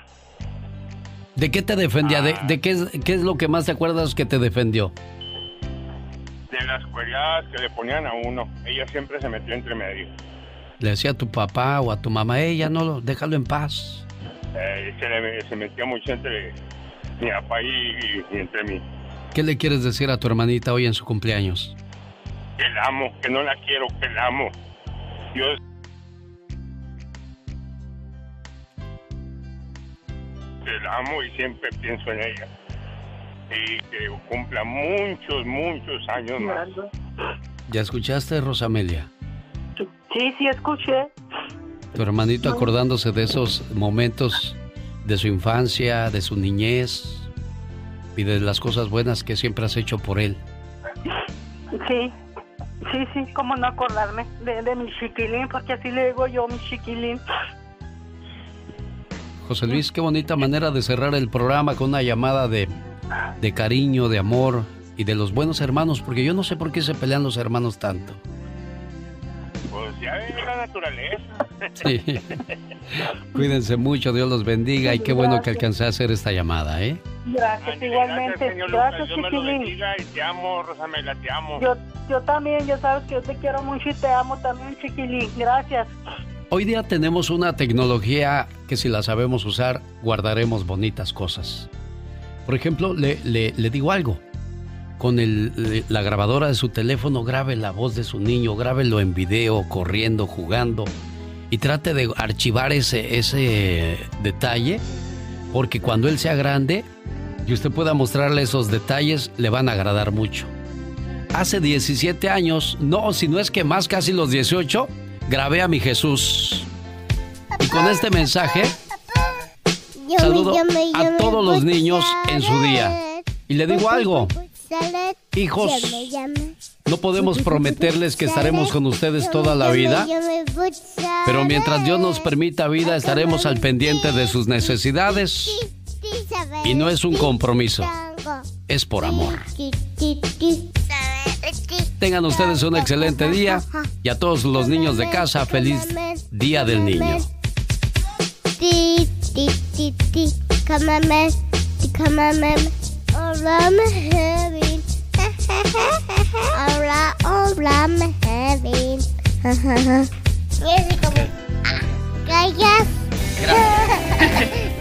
¿De qué te defendía? ¿De, de qué, es, qué es lo que más te acuerdas que te defendió? De las cuelladas que le ponían a uno. Ella siempre se metió entre medio. Le decía a tu papá o a tu mamá, ella no, lo- déjalo en paz. Eh, se, le- se metía mucho entre mi papá y, y- y entre mí. ¿Qué le quieres decir a tu hermanita hoy en su cumpleaños? Que la amo, que no la quiero, que la amo. Yo que la amo y siempre pienso en ella. Y que cumpla muchos, muchos años más. ¿Ya escuchaste, Rosamelia? Sí, sí, escuché. Tu hermanito acordándose de esos momentos de su infancia, de su niñez y de las cosas buenas que siempre has hecho por él. Sí, sí, sí, cómo no acordarme de, de mi chiquilín, porque así le digo yo, mi chiquilín. José Luis, qué bonita manera de cerrar el programa con una llamada de, de cariño, de amor y de los buenos hermanos, porque yo no sé por qué se pelean los hermanos tanto. Ya es la naturaleza. Sí. Cuídense mucho, Dios los bendiga y qué bueno que alcancé a hacer esta llamada, ¿eh? Gracias, igualmente. señor Lucas. Gracias, Dios me lo chiquilín. bendiga y te amo, Rosamela, te amo. Yo, yo también, ya sabes que yo te quiero mucho y te amo también, chiquilín. Gracias. Hoy día tenemos una tecnología que si la sabemos usar, guardaremos bonitas cosas. Por ejemplo, le, le- le digo algo. Con el, la grabadora de su teléfono, grabe la voz de su niño, grábelo en video, corriendo, jugando. Y trate de archivar ese, ese detalle, porque cuando él sea grande y usted pueda mostrarle esos detalles, le van a agradar mucho. Hace 17 años, no, si no es que más, casi los 18, grabé a mi Jesús. Y con este mensaje, saludo a todos los niños en su día. Y le digo algo, hijos, no podemos prometerles que estaremos con ustedes toda la vida, pero mientras Dios nos permita vida, estaremos al pendiente de sus necesidades. Y no es un compromiso, es por amor. Tengan ustedes un excelente día y a todos los niños de casa, feliz Día del Niño. Callas.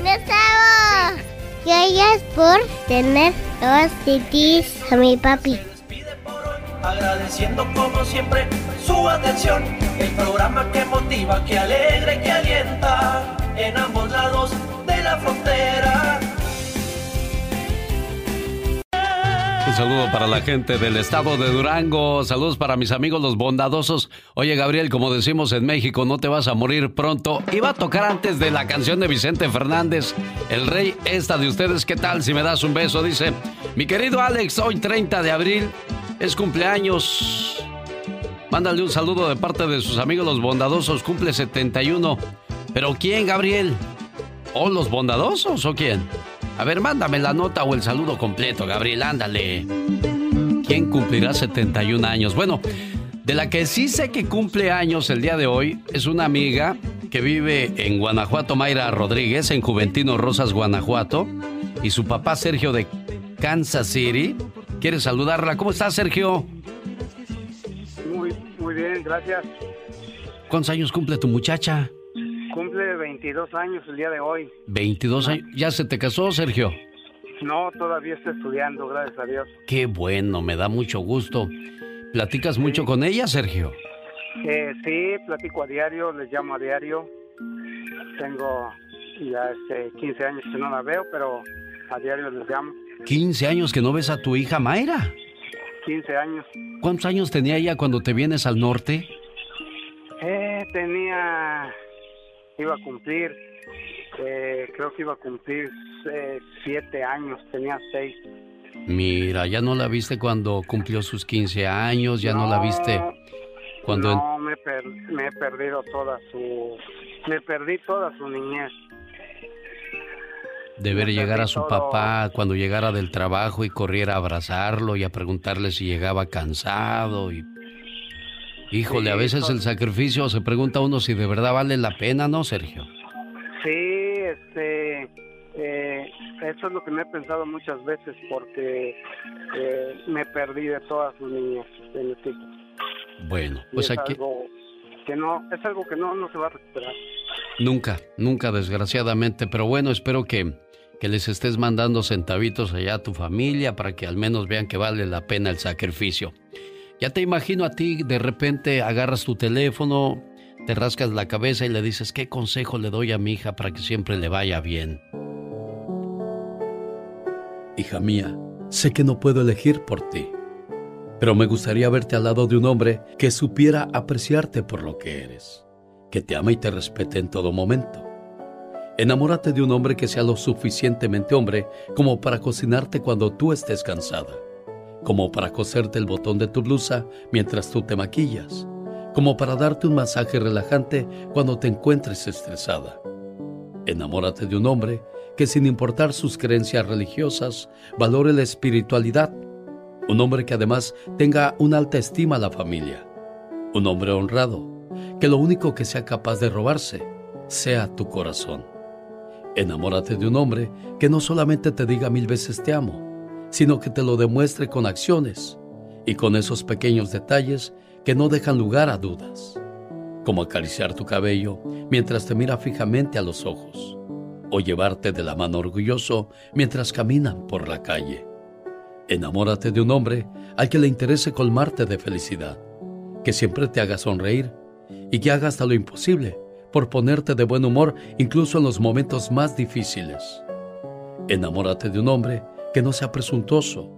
no estamos. Callas por tener dos titis a mi papi agradeciendo como siempre su atención. El programa que motiva, que alegra y que alienta en ambos lados de la frontera. Un saludo para la gente del estado de Durango. Saludos para mis amigos los bondadosos. Oye, Gabriel, como decimos en México, no te vas a morir pronto. Iba a tocar antes de la canción de Vicente Fernández, El Rey, esta de ustedes. ¿Qué tal si me das un beso? Dice, mi querido Alex, hoy 30 de abril es cumpleaños. Mándale un saludo de parte de sus amigos los bondadosos. Cumple 71. ¿Pero quién, Gabriel? ¿O los bondadosos o quién? A ver, mándame la nota o el saludo completo, Gabriel, ándale. ¿Quién cumplirá 71 años? Bueno, de la que sí sé que cumple años el día de hoy es una amiga que vive en Guanajuato, Mayra Rodríguez, en Juventino Rosas, Guanajuato, y su papá Sergio de Kansas City quiere saludarla. ¿Cómo estás, Sergio? Muy, muy bien, gracias. ¿Cuántos años cumple tu muchacha? Cumple 22 años el día de hoy. 22 años. ¿Ya se te casó, Sergio? No, todavía está estudiando, gracias a Dios. Qué bueno, me da mucho gusto. ¿Platicas mucho con ella, Sergio? Eh, sí, platico a diario, les llamo a diario. Tengo ya este, 15 años que no la veo, pero a diario les llamo. 15 años que no ves a tu hija Mayra. 15 años. ¿Cuántos años tenía ella cuando te vienes al norte? Eh, tenía, iba a cumplir, eh, creo que iba a cumplir eh, siete años, tenía seis. Mira, ya no la viste cuando cumplió sus 15 años, ya no, la viste cuando... No, me, me he perdido toda su... Me perdí toda su niñez. De ver llegar a su papá cuando llegara del trabajo y corriera a abrazarlo y a preguntarle si llegaba cansado y híjole a veces el sacrificio se pregunta uno si de verdad vale la pena no Sergio sí este eh, eso es lo que me he pensado muchas veces porque eh, me perdí de todas sus niñas en el tiempo bueno pues aquí que no es algo que no no se va a recuperar. Nunca, nunca desgraciadamente, pero bueno, espero que que les estés mandando centavitos allá a tu familia para que al menos vean que vale la pena el sacrificio. Ya te imagino a ti, de repente agarras tu teléfono, te rascas la cabeza y le dices, ¿qué consejo le doy a mi hija para que siempre le vaya bien? Hija mía, sé que no puedo elegir por ti, pero me gustaría verte al lado de un hombre que supiera apreciarte por lo que eres, que te ama y te respete en todo momento Enamórate de un hombre que sea lo suficientemente hombre como para cocinarte cuando tú estés cansada, como para coserte el botón de tu blusa mientras tú te maquillas, como para darte un masaje relajante cuando te encuentres estresada. Enamórate de un hombre que sin importar sus creencias religiosas, valore la espiritualidad. Un hombre que además tenga una alta estima a la familia. Un hombre honrado, que lo único que sea capaz de robarse sea tu corazón. Enamórate de un hombre que no solamente te diga mil veces te amo, sino que te lo demuestre con acciones y con esos pequeños detalles que no dejan lugar a dudas, como acariciar tu cabello mientras te mira fijamente a los ojos, o llevarte de la mano orgulloso mientras caminan por la calle. Enamórate de un hombre al que le interese colmarte de felicidad, que siempre te haga sonreír y que haga hasta lo imposible por ponerte de buen humor incluso en los momentos más difíciles. Enamórate de un hombre que no sea presuntuoso,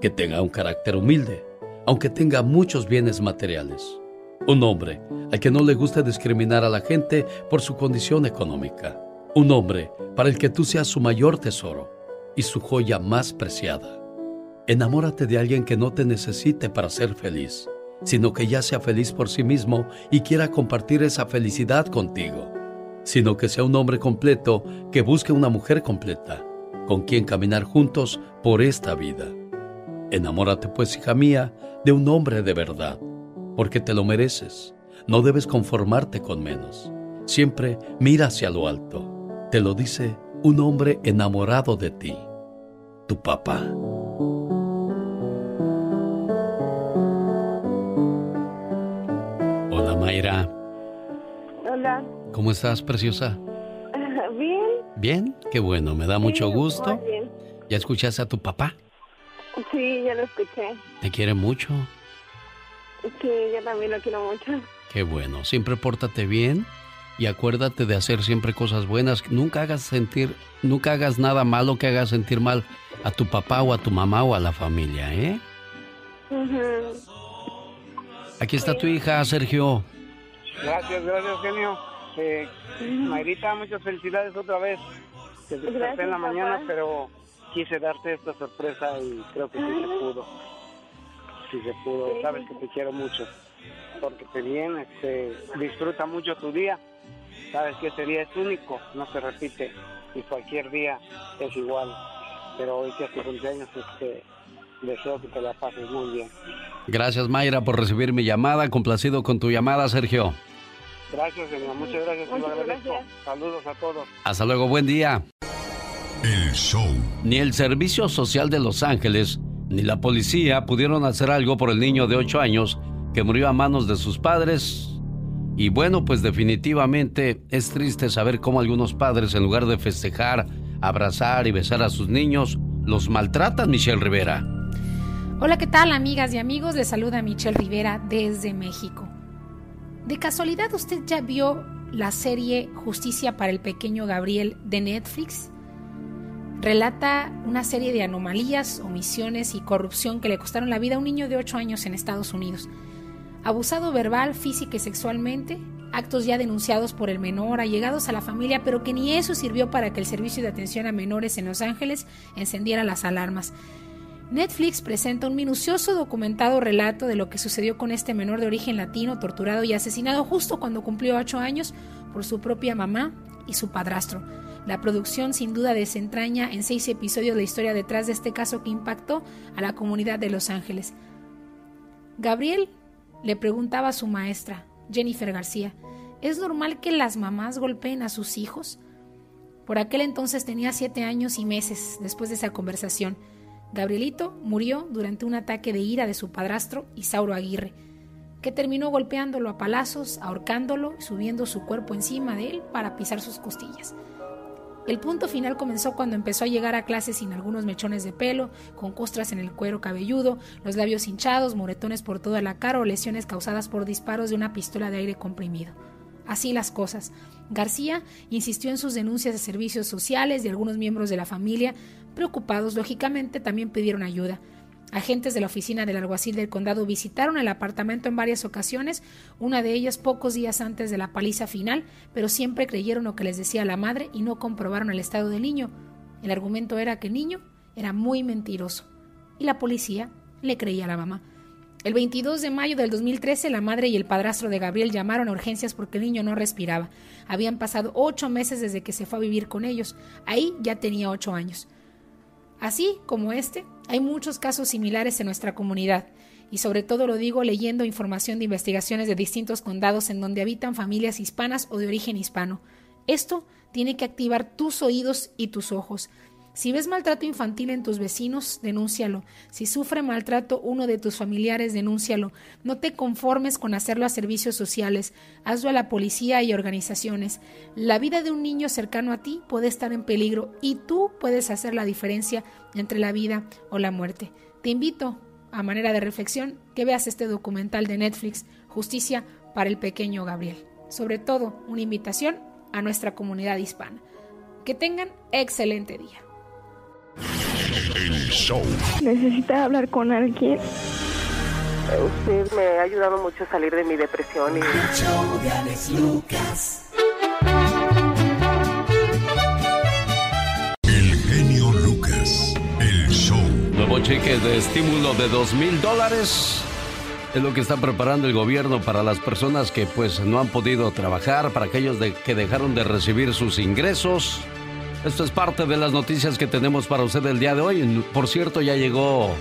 que tenga un carácter humilde, aunque tenga muchos bienes materiales. Un hombre al que no le gusta discriminar a la gente por su condición económica. Un hombre para el que tú seas su mayor tesoro y su joya más preciada. Enamórate de alguien que no te necesite para ser feliz sino que ya sea feliz por sí mismo y quiera compartir esa felicidad contigo, sino que sea un hombre completo que busque una mujer completa, con quien caminar juntos por esta vida. Enamórate pues, hija mía, de un hombre de verdad, porque te lo mereces. No debes conformarte con menos. Siempre mira hacia lo alto. Te lo dice un hombre enamorado de ti, tu papá. Mayra. Hola. ¿Cómo estás, preciosa? Bien. Qué bueno, me da mucho gusto. bien. ¿Ya escuchaste a tu papá? Sí, ya lo escuché. ¿Te quiere mucho? Sí, yo también lo quiero mucho. Qué bueno, siempre pórtate bien y acuérdate de hacer siempre cosas buenas. Nunca hagas sentir, nunca hagas nada malo que haga sentir mal a tu papá o a tu mamá o a la familia, ¿eh? Aquí está tu hija, Sergio. Gracias, gracias, genio. Eh, Mayrita, muchas felicidades otra vez. Te desperté en la mañana, pero quise darte esta sorpresa y creo que sí se pudo. Sí se pudo. Sabes que te quiero mucho. Porque te bien, este, disfruta mucho tu día. Sabes que ese día es único, no se repite. Y cualquier día es igual. Pero hoy que es tu cumpleaños, este, deseo que te la pases muy bien. Gracias, Mayra, por recibir mi llamada. Complacido con tu llamada, Sergio. Gracias, señor. Muchas gracias. Saludos a todos. Hasta luego. Buen día. El show. Ni el Servicio Social de Los Ángeles ni la policía pudieron hacer algo por el niño de 8 años que murió a manos de sus padres. Y bueno, pues definitivamente es triste saber cómo algunos padres, en lugar de festejar, abrazar y besar a sus niños, los maltratan, Michelle Rivera. Hola, ¿qué tal amigas y amigos? Les saluda Michelle Rivera desde México. ¿De casualidad usted ya vio la serie Justicia para el Pequeño Gabriel de Netflix? Relata una serie de anomalías, omisiones y corrupción que le costaron la vida a un niño de 8 años en Estados Unidos. Abusado verbal, física y sexualmente, actos ya denunciados por el menor, allegados a la familia, pero que ni eso sirvió para que el servicio de atención a menores en Los Ángeles encendiera las alarmas. Netflix presenta un minucioso documentado relato de lo que sucedió con este menor de origen latino torturado y asesinado justo cuando cumplió ocho años por su propia mamá y su padrastro. La producción sin duda desentraña en seis episodios la historia detrás de este caso que impactó a la comunidad de Los Ángeles. Gabriel le preguntaba a su maestra, Jennifer García, ¿es normal que las mamás golpeen a sus hijos? Por aquel entonces tenía siete años y meses después de esa conversación. Gabrielito murió durante un ataque de ira de su padrastro, Isauro Aguirre, que terminó golpeándolo a palazos, ahorcándolo y subiendo su cuerpo encima de él para pisar sus costillas. El punto final comenzó cuando empezó a llegar a clase sin algunos mechones de pelo, con costras en el cuero cabelludo, los labios hinchados, moretones por toda la cara o lesiones causadas por disparos de una pistola de aire comprimido. Así las cosas. García insistió en sus denuncias de servicios sociales de algunos miembros de la familia, Preocupados, lógicamente, también pidieron ayuda. Agentes de la oficina del alguacil del condado visitaron el apartamento en varias ocasiones, una de ellas pocos días antes de la paliza final, pero siempre creyeron lo que les decía la madre y no comprobaron el estado del niño. El argumento era que el niño era muy mentiroso y la policía le creía a la mamá. El 22 de mayo del 2013, la madre y el padrastro de Gabriel llamaron a urgencias porque el niño no respiraba. Habían pasado ocho meses desde que se fue a vivir con ellos. Ahí ya tenía ocho años. Así como este, hay muchos casos similares en nuestra comunidad, y sobre todo lo digo leyendo información de investigaciones de distintos condados en donde habitan familias hispanas o de origen hispano. Esto tiene que activar tus oídos y tus ojos. Si ves maltrato infantil en tus vecinos, denúncialo. Si sufre maltrato uno de tus familiares, denúncialo. No te conformes con hacerlo a servicios sociales, hazlo a la policía y organizaciones. La vida de un niño cercano a ti puede estar en peligro y tú puedes hacer la diferencia entre la vida o la muerte. te invito, a manera de reflexión, que veas este documental de Netflix, Justicia para el Pequeño Gabriel. Sobre todo, una invitación a nuestra comunidad hispana. Que tengan excelente día. ¿Necesita hablar con alguien? Usted me ha ayudado mucho a salir de mi depresión y... El genio Lucas. El show. Nuevo cheque de estímulo de dos mil dólares. Es lo que está preparando el gobierno para las personas que pues no han podido trabajar, para aquellos de, que dejaron de recibir sus ingresos. Esto es parte de las noticias que tenemos para usted el día de hoy. Por cierto, ya llegó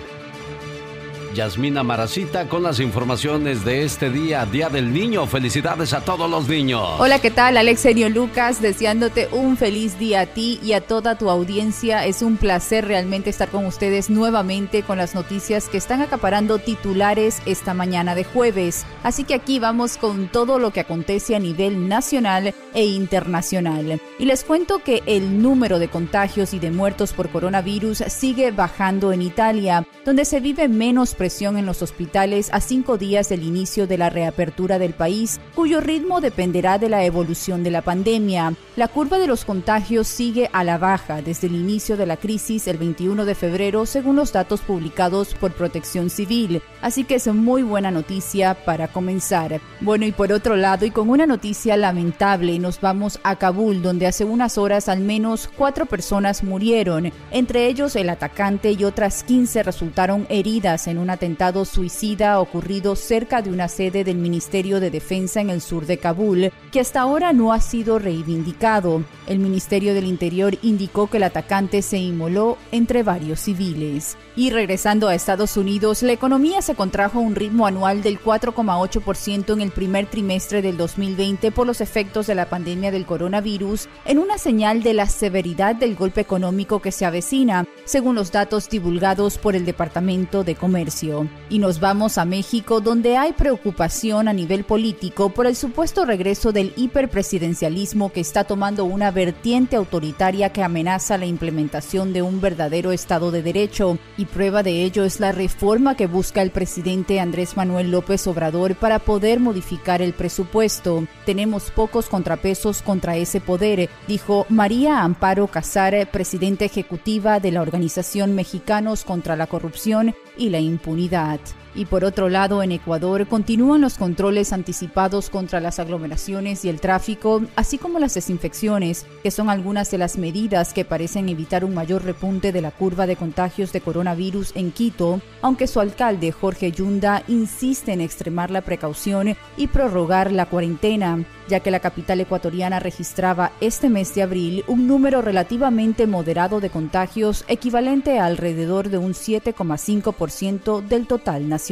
Yasmina Maracita con las informaciones de este día, Día del Niño. Felicidades a todos los niños. Hola, ¿qué tal? Alexenio Lucas, deseándote un feliz día a ti y a toda tu audiencia. Es un placer realmente estar con ustedes nuevamente con las noticias que están acaparando titulares esta mañana de jueves. Así que aquí vamos con todo lo que acontece a nivel nacional e internacional. Y les cuento que el número de contagios y de muertos por coronavirus sigue bajando en Italia, donde se vive menos en los hospitales a cinco días del inicio de la reapertura del país, cuyo ritmo dependerá de la evolución de la pandemia. La curva de los contagios sigue a la baja desde el inicio de la crisis el 21 de febrero, según los datos publicados por Protección Civil. Así que es muy buena noticia para comenzar. Bueno, y por otro lado, y con una noticia lamentable, nos vamos a Kabul, donde hace unas horas al menos cuatro personas murieron, entre ellos el atacante y otras 15 resultaron heridas en una atentado suicida ocurrido cerca de una sede del Ministerio de Defensa en el sur de Kabul, que hasta ahora no ha sido reivindicado. El Ministerio del Interior indicó que el atacante se inmoló entre varios civiles. Y regresando a Estados Unidos, la economía se contrajo un ritmo anual del 4,8% en el primer trimestre del 2020 por los efectos de la pandemia del coronavirus, en una señal de la severidad del golpe económico que se avecina, según los datos divulgados por el Departamento de Comercio. Y nos vamos a México, donde hay preocupación a nivel político por el supuesto regreso del hiperpresidencialismo que está tomando una vertiente autoritaria que amenaza la implementación de un verdadero Estado de Derecho y prueba de ello es la reforma que busca el presidente Andrés Manuel López Obrador para poder modificar el presupuesto. Tenemos pocos contrapesos contra ese poder, dijo María Amparo Casar, presidenta ejecutiva de la Organización Mexicanos contra la Corrupción y la Impunidad. Y por otro lado, en Ecuador continúan los controles anticipados contra las aglomeraciones y el tráfico, así como las desinfecciones, que son algunas de las medidas que parecen evitar un mayor repunte de la curva de contagios de coronavirus en Quito, aunque su alcalde Jorge Yunda insiste en extremar la precaución y prorrogar la cuarentena, ya que la capital ecuatoriana registraba este mes de abril un número relativamente moderado de contagios equivalente a alrededor de un 7,5% del total nacional.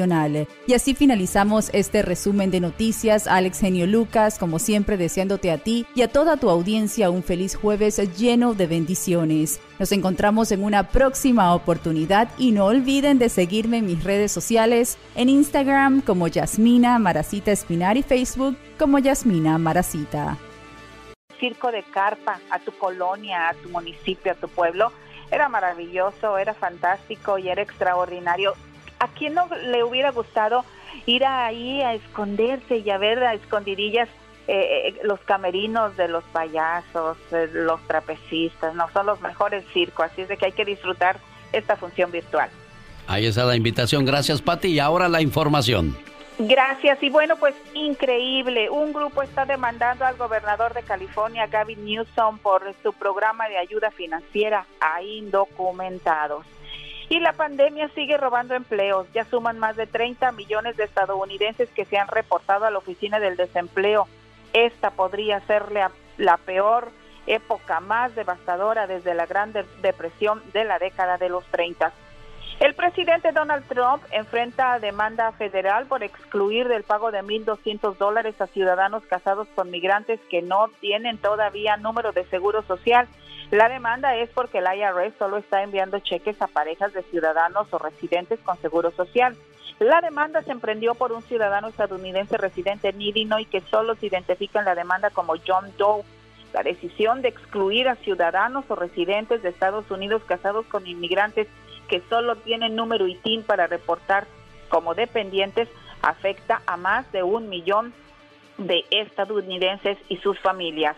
Y así finalizamos este resumen de noticias. Alex Genio Lucas, como siempre, deseándote a ti y a toda tu audiencia un feliz jueves lleno de bendiciones. Nos encontramos en una próxima oportunidad y no olviden de seguirme en mis redes sociales, en Instagram como Yasmina Maracita Espinar y Facebook como Yasmina Maracita. Circo de carpa a tu colonia, a tu municipio, a tu pueblo. Era maravilloso, era fantástico y era extraordinario ¿a quién no le hubiera gustado ir ahí a esconderse y a ver a escondidillas eh, eh, los camerinos de los payasos, eh, los trapecistas? No son los mejores circos, así es de que hay que disfrutar esta función virtual. Ahí está la invitación. Gracias, Pati. Y ahora la información. Gracias. Y bueno, pues increíble. Un grupo está demandando al gobernador de California, Gavin Newsom, por su programa de ayuda financiera a indocumentados. Y la pandemia sigue robando empleos. Ya suman más de 30 millones de estadounidenses que se han reportado a la Oficina del Desempleo. Esta podría ser la, peor época más devastadora desde la Gran Depresión de la década de los 30. El presidente Donald Trump enfrenta demanda federal por excluir del pago de 1.200 dólares a ciudadanos casados con migrantes que no tienen todavía número de seguro social la demanda es porque el IRS solo está enviando cheques a parejas de ciudadanos o residentes con seguro social. La demanda se emprendió por un ciudadano estadounidense residente en Illinois que solo se identifica en la demanda como John Doe. La decisión de excluir a ciudadanos o residentes de Estados Unidos casados con inmigrantes que solo tienen número ITIN para reportar como dependientes afecta a más de un millón de estadounidenses y sus familias.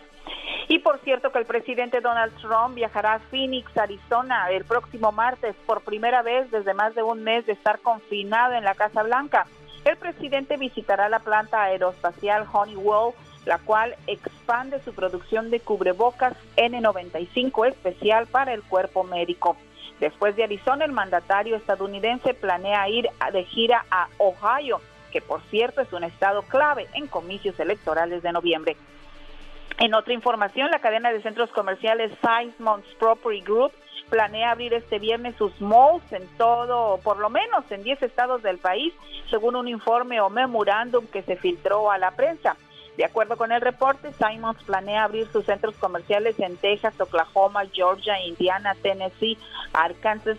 Y por cierto que el presidente Donald Trump viajará a Phoenix, Arizona, el próximo martes por primera vez desde más de un mes de estar confinado en la Casa Blanca. El presidente visitará la planta aeroespacial Honeywell, la cual expande su producción de cubrebocas N95 especial para el cuerpo médico. Después de Arizona, el mandatario estadounidense planea ir de gira a Ohio, que por cierto es un estado clave en comicios electorales de noviembre. En otra información, la cadena de centros comerciales Simon's Property Group planea abrir este viernes sus malls en todo, por lo menos en 10 estados del país, según un informe o memorándum que se filtró a la prensa. De acuerdo con el reporte, Simons planea abrir sus centros comerciales en Texas, Oklahoma, Georgia, Indiana, Tennessee, Arkansas,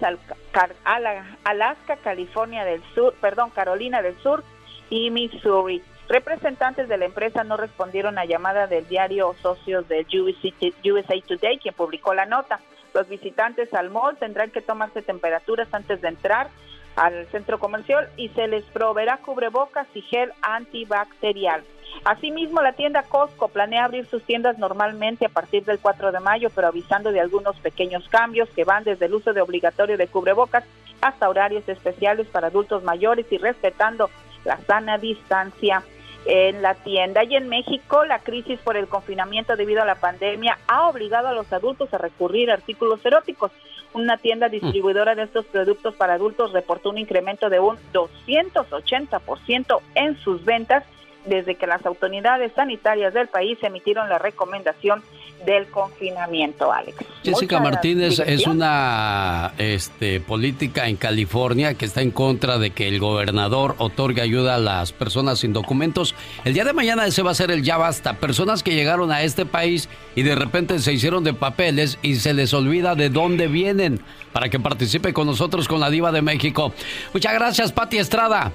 Alaska, California del Sur, perdón, Carolina del Sur y Missouri. Representantes de la empresa no respondieron a llamada del diario Socios de USA Today, quien publicó la nota. Los visitantes al mall tendrán que tomarse temperaturas antes de entrar al centro comercial y se les proveerá cubrebocas y gel antibacterial. Asimismo, la tienda Costco planea abrir sus tiendas normalmente a partir del 4 de mayo, pero avisando de algunos pequeños cambios que van desde el uso de obligatorio de cubrebocas hasta horarios especiales para adultos mayores y respetando la sana distancia en la tienda. Y en México, la crisis por el confinamiento debido a la pandemia ha obligado a los adultos a recurrir a artículos eróticos. Una tienda distribuidora de estos productos para adultos reportó un incremento de un 280% en sus ventas desde que las autoridades sanitarias del país emitieron la recomendación del confinamiento, Alex. Jessica Martínez es una este, política en California que está en contra de que el gobernador otorgue ayuda a las personas sin documentos. El día de mañana ese va a ser el ya basta. Personas que llegaron a este país y de repente se hicieron de papeles y se les olvida de dónde vienen para que participe con nosotros con la diva de México. Muchas gracias, Pati Estrada.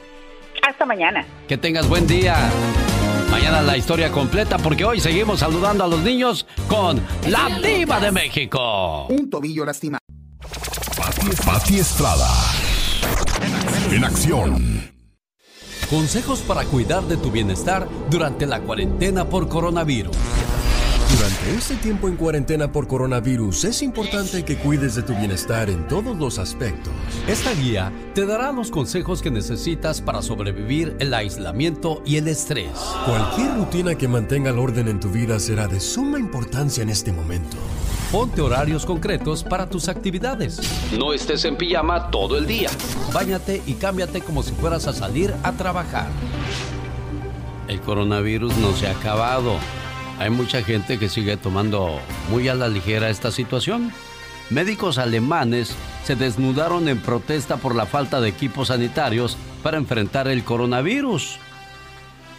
Hasta mañana. Que tengas buen día. Mañana la historia completa porque hoy seguimos saludando a los niños con la diva de México. Un tobillo lastimado. Pati Estrada. En acción. Consejos para cuidar de tu bienestar durante la cuarentena por coronavirus. Durante este tiempo en cuarentena por coronavirus es importante que cuides de tu bienestar en todos los aspectos. Esta guía te dará los consejos que necesitas para sobrevivir el aislamiento y el estrés. Cualquier rutina que mantenga el orden en tu vida será de suma importancia en este momento. Ponte horarios concretos para tus actividades. No estés en pijama todo el día. Báñate y cámbiate como si fueras a salir a trabajar. El coronavirus no se ha acabado hay mucha gente que sigue tomando muy a la ligera esta situación. Médicos alemanes se desnudaron en protesta por la falta de equipos sanitarios para enfrentar el coronavirus.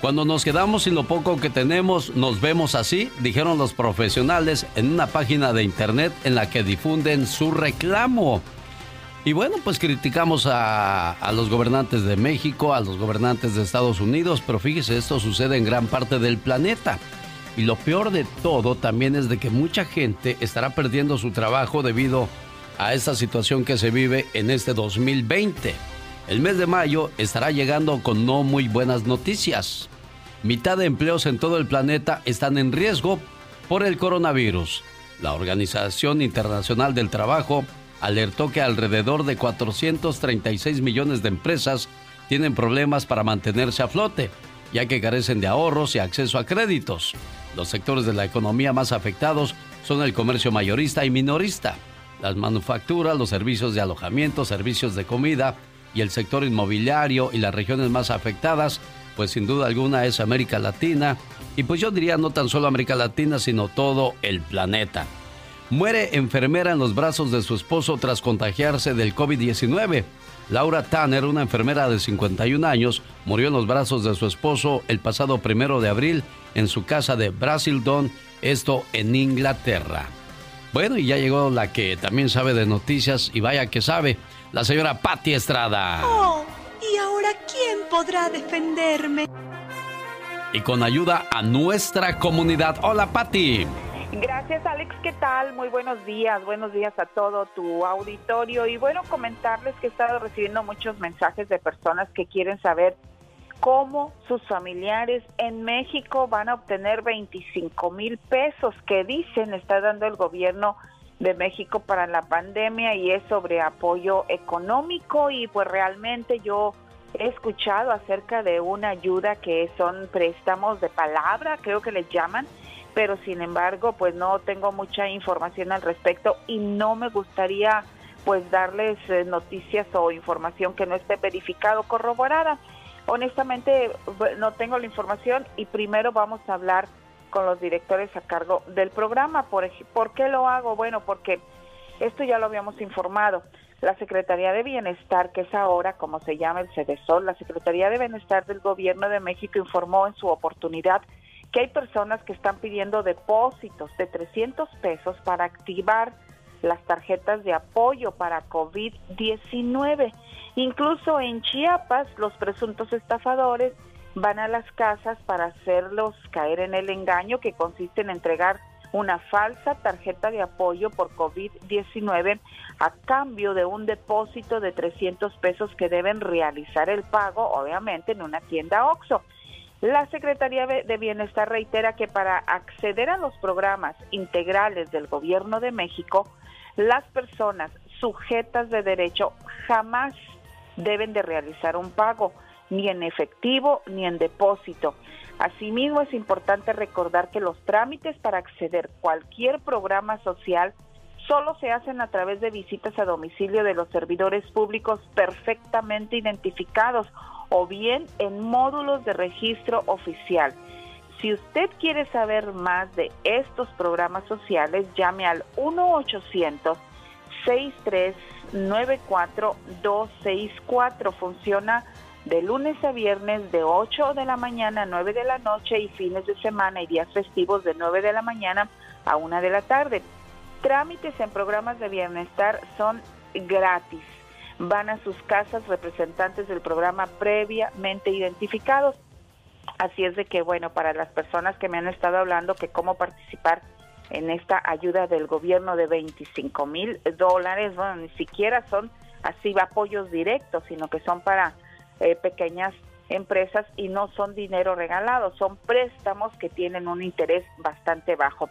Cuando nos quedamos sin lo poco que tenemos, nos vemos así, dijeron los profesionales en una página de internet en la que difunden su reclamo. Y bueno, pues criticamos a, a, los gobernantes de México, a los gobernantes de Estados Unidos, pero fíjese, esto sucede en gran parte del planeta. Y lo peor de todo también es de que mucha gente estará perdiendo su trabajo debido a esta situación que se vive en este 2020. El mes de mayo estará llegando con no muy buenas noticias. Mitad de empleos en todo el planeta están en riesgo por el coronavirus. La Organización Internacional del Trabajo alertó que alrededor de 436 millones de empresas tienen problemas para mantenerse a flote, ya que carecen de ahorros y acceso a créditos. Los sectores de la economía más afectados son el comercio mayorista y minorista, las manufacturas, los servicios de alojamiento, servicios de comida y el sector inmobiliario y las regiones más afectadas, pues sin duda alguna es América Latina y pues yo diría no tan solo América Latina, sino todo el planeta. Muere enfermera en los brazos de su esposo tras contagiarse del COVID-19. Laura Tanner, una enfermera de 51 años, murió en los brazos de su esposo el pasado primero de abril en su casa de Brasildon, esto en Inglaterra. Bueno, y ya llegó la que también sabe de noticias y vaya que sabe, la señora Patti Estrada. Oh, ¿y ahora quién podrá defenderme? Y con ayuda a nuestra comunidad. Hola, Patti. Gracias Alex, ¿qué tal? Muy buenos días, buenos días a todo tu auditorio. Y bueno, comentarles que he estado recibiendo muchos mensajes de personas que quieren saber cómo sus familiares en México van a obtener 25 mil pesos que dicen está dando el gobierno de México para la pandemia y es sobre apoyo económico. Y pues realmente yo he escuchado acerca de una ayuda que son préstamos de palabra, creo que les llaman, pero sin embargo pues no tengo mucha información al respecto y no me gustaría pues darles eh, noticias o información que no esté verificado, corroborada. Honestamente no tengo la información y primero vamos a hablar con los directores a cargo del programa. ¿Por, ¿Por qué lo hago? Bueno, porque esto ya lo habíamos informado. La Secretaría de Bienestar, que es ahora como se llama el CEDESOL, la Secretaría de Bienestar del Gobierno de México informó en su oportunidad que hay personas que están pidiendo depósitos de 300 pesos para activar las tarjetas de apoyo para COVID-19. Incluso en Chiapas, los presuntos estafadores van a las casas para hacerlos caer en el engaño que consiste en entregar una falsa tarjeta de apoyo por COVID-19 a cambio de un depósito de 300 pesos que deben realizar el pago, obviamente, en una tienda OXO. La Secretaría de Bienestar reitera que para acceder a los programas integrales del Gobierno de México, las personas sujetas de derecho jamás deben de realizar un pago ni en efectivo ni en depósito. Asimismo, es importante recordar que los trámites para acceder a cualquier programa social solo se hacen a través de visitas a domicilio de los servidores públicos perfectamente identificados o bien en módulos de registro oficial. Si usted quiere saber más de estos programas sociales, llame al 1-800-6394-264. Funciona de lunes a viernes de 8 de la mañana a 9 de la noche y fines de semana y días festivos de 9 de la mañana a 1 de la tarde. Trámites en programas de bienestar son gratis. Van a sus casas representantes del programa previamente identificados. Así es de que, bueno, para las personas que me han estado hablando que cómo participar en esta ayuda del gobierno de 25 mil dólares, bueno, ni siquiera son así apoyos directos, sino que son para eh, pequeñas empresas y no son dinero regalado, son préstamos que tienen un interés bastante bajo.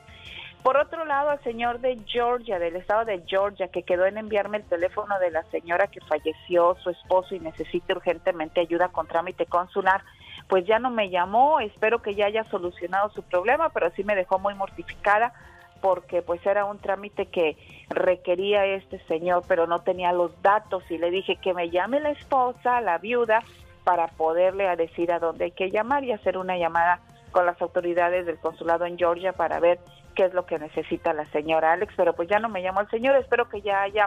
Por otro lado, el señor de Georgia, del estado de Georgia, que quedó en enviarme el teléfono de la señora que falleció, su esposo, y necesita urgentemente ayuda con trámite consular, pues ya no me llamó, espero que ya haya solucionado su problema, pero sí me dejó muy mortificada porque pues era un trámite que requería este señor, pero no tenía los datos. Y le dije que me llame la esposa, la viuda, para poderle decir a dónde hay que llamar y hacer una llamada con las autoridades del consulado en Georgia para ver qué es lo que necesita la señora Alex, pero pues ya no me llamó el señor, espero que ya haya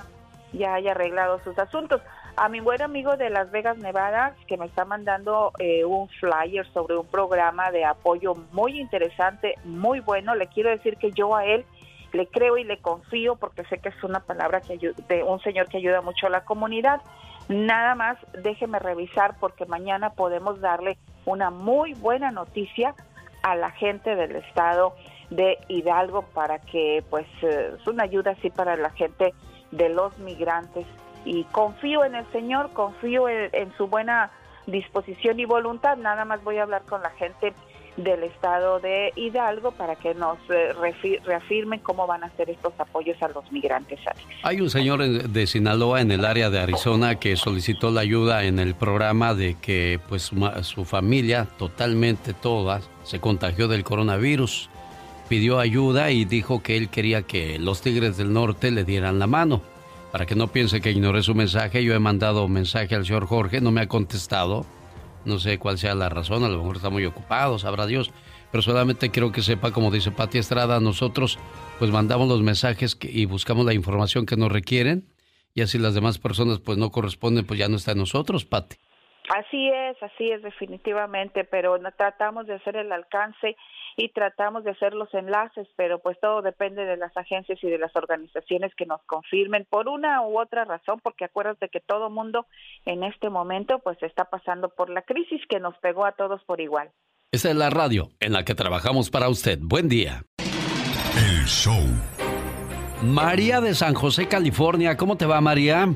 ya haya arreglado sus asuntos. A mi buen amigo de Las Vegas, Nevada, que me está mandando eh, un flyer sobre un programa de apoyo muy interesante, muy bueno, le quiero decir que yo a él le creo y le confío porque sé que es una palabra que de un señor que ayuda mucho a la comunidad. Nada más déjeme revisar porque mañana podemos darle una muy buena noticia a la gente del estado de Hidalgo para que pues eh, es una ayuda así para la gente de los migrantes y confío en el Señor, confío en, su buena disposición y voluntad. Nada más voy a hablar con la gente del estado de Hidalgo para que nos eh, reafirmen cómo van a ser estos apoyos a los migrantes. Hay un señor de Sinaloa en el área de Arizona que solicitó la ayuda en el programa de que pues su familia, totalmente toda, se contagió del coronavirus. Pidió ayuda y dijo que él quería que los Tigres del Norte le dieran la mano. Para que no piense que ignoré su mensaje, yo he mandado mensaje al señor Jorge, no me ha contestado. No sé cuál sea la razón, a lo mejor está muy ocupado, sabrá Dios. Pero solamente quiero que sepa, como dice Pati Estrada, nosotros pues mandamos los mensajes y buscamos la información que nos requieren. Y así las demás personas pues no corresponden, pues ya no está en nosotros, Pati. Así es, así es definitivamente, pero tratamos de hacer el alcance y tratamos de hacer los enlaces, pero pues todo depende de las agencias y de las organizaciones que nos confirmen por una u otra razón, porque acuérdate que todo mundo en este momento pues está pasando por la crisis que nos pegó a todos por igual. Esta es la radio en la que trabajamos para usted. Buen día. El show. María de San José, California. ¿Cómo te va, María?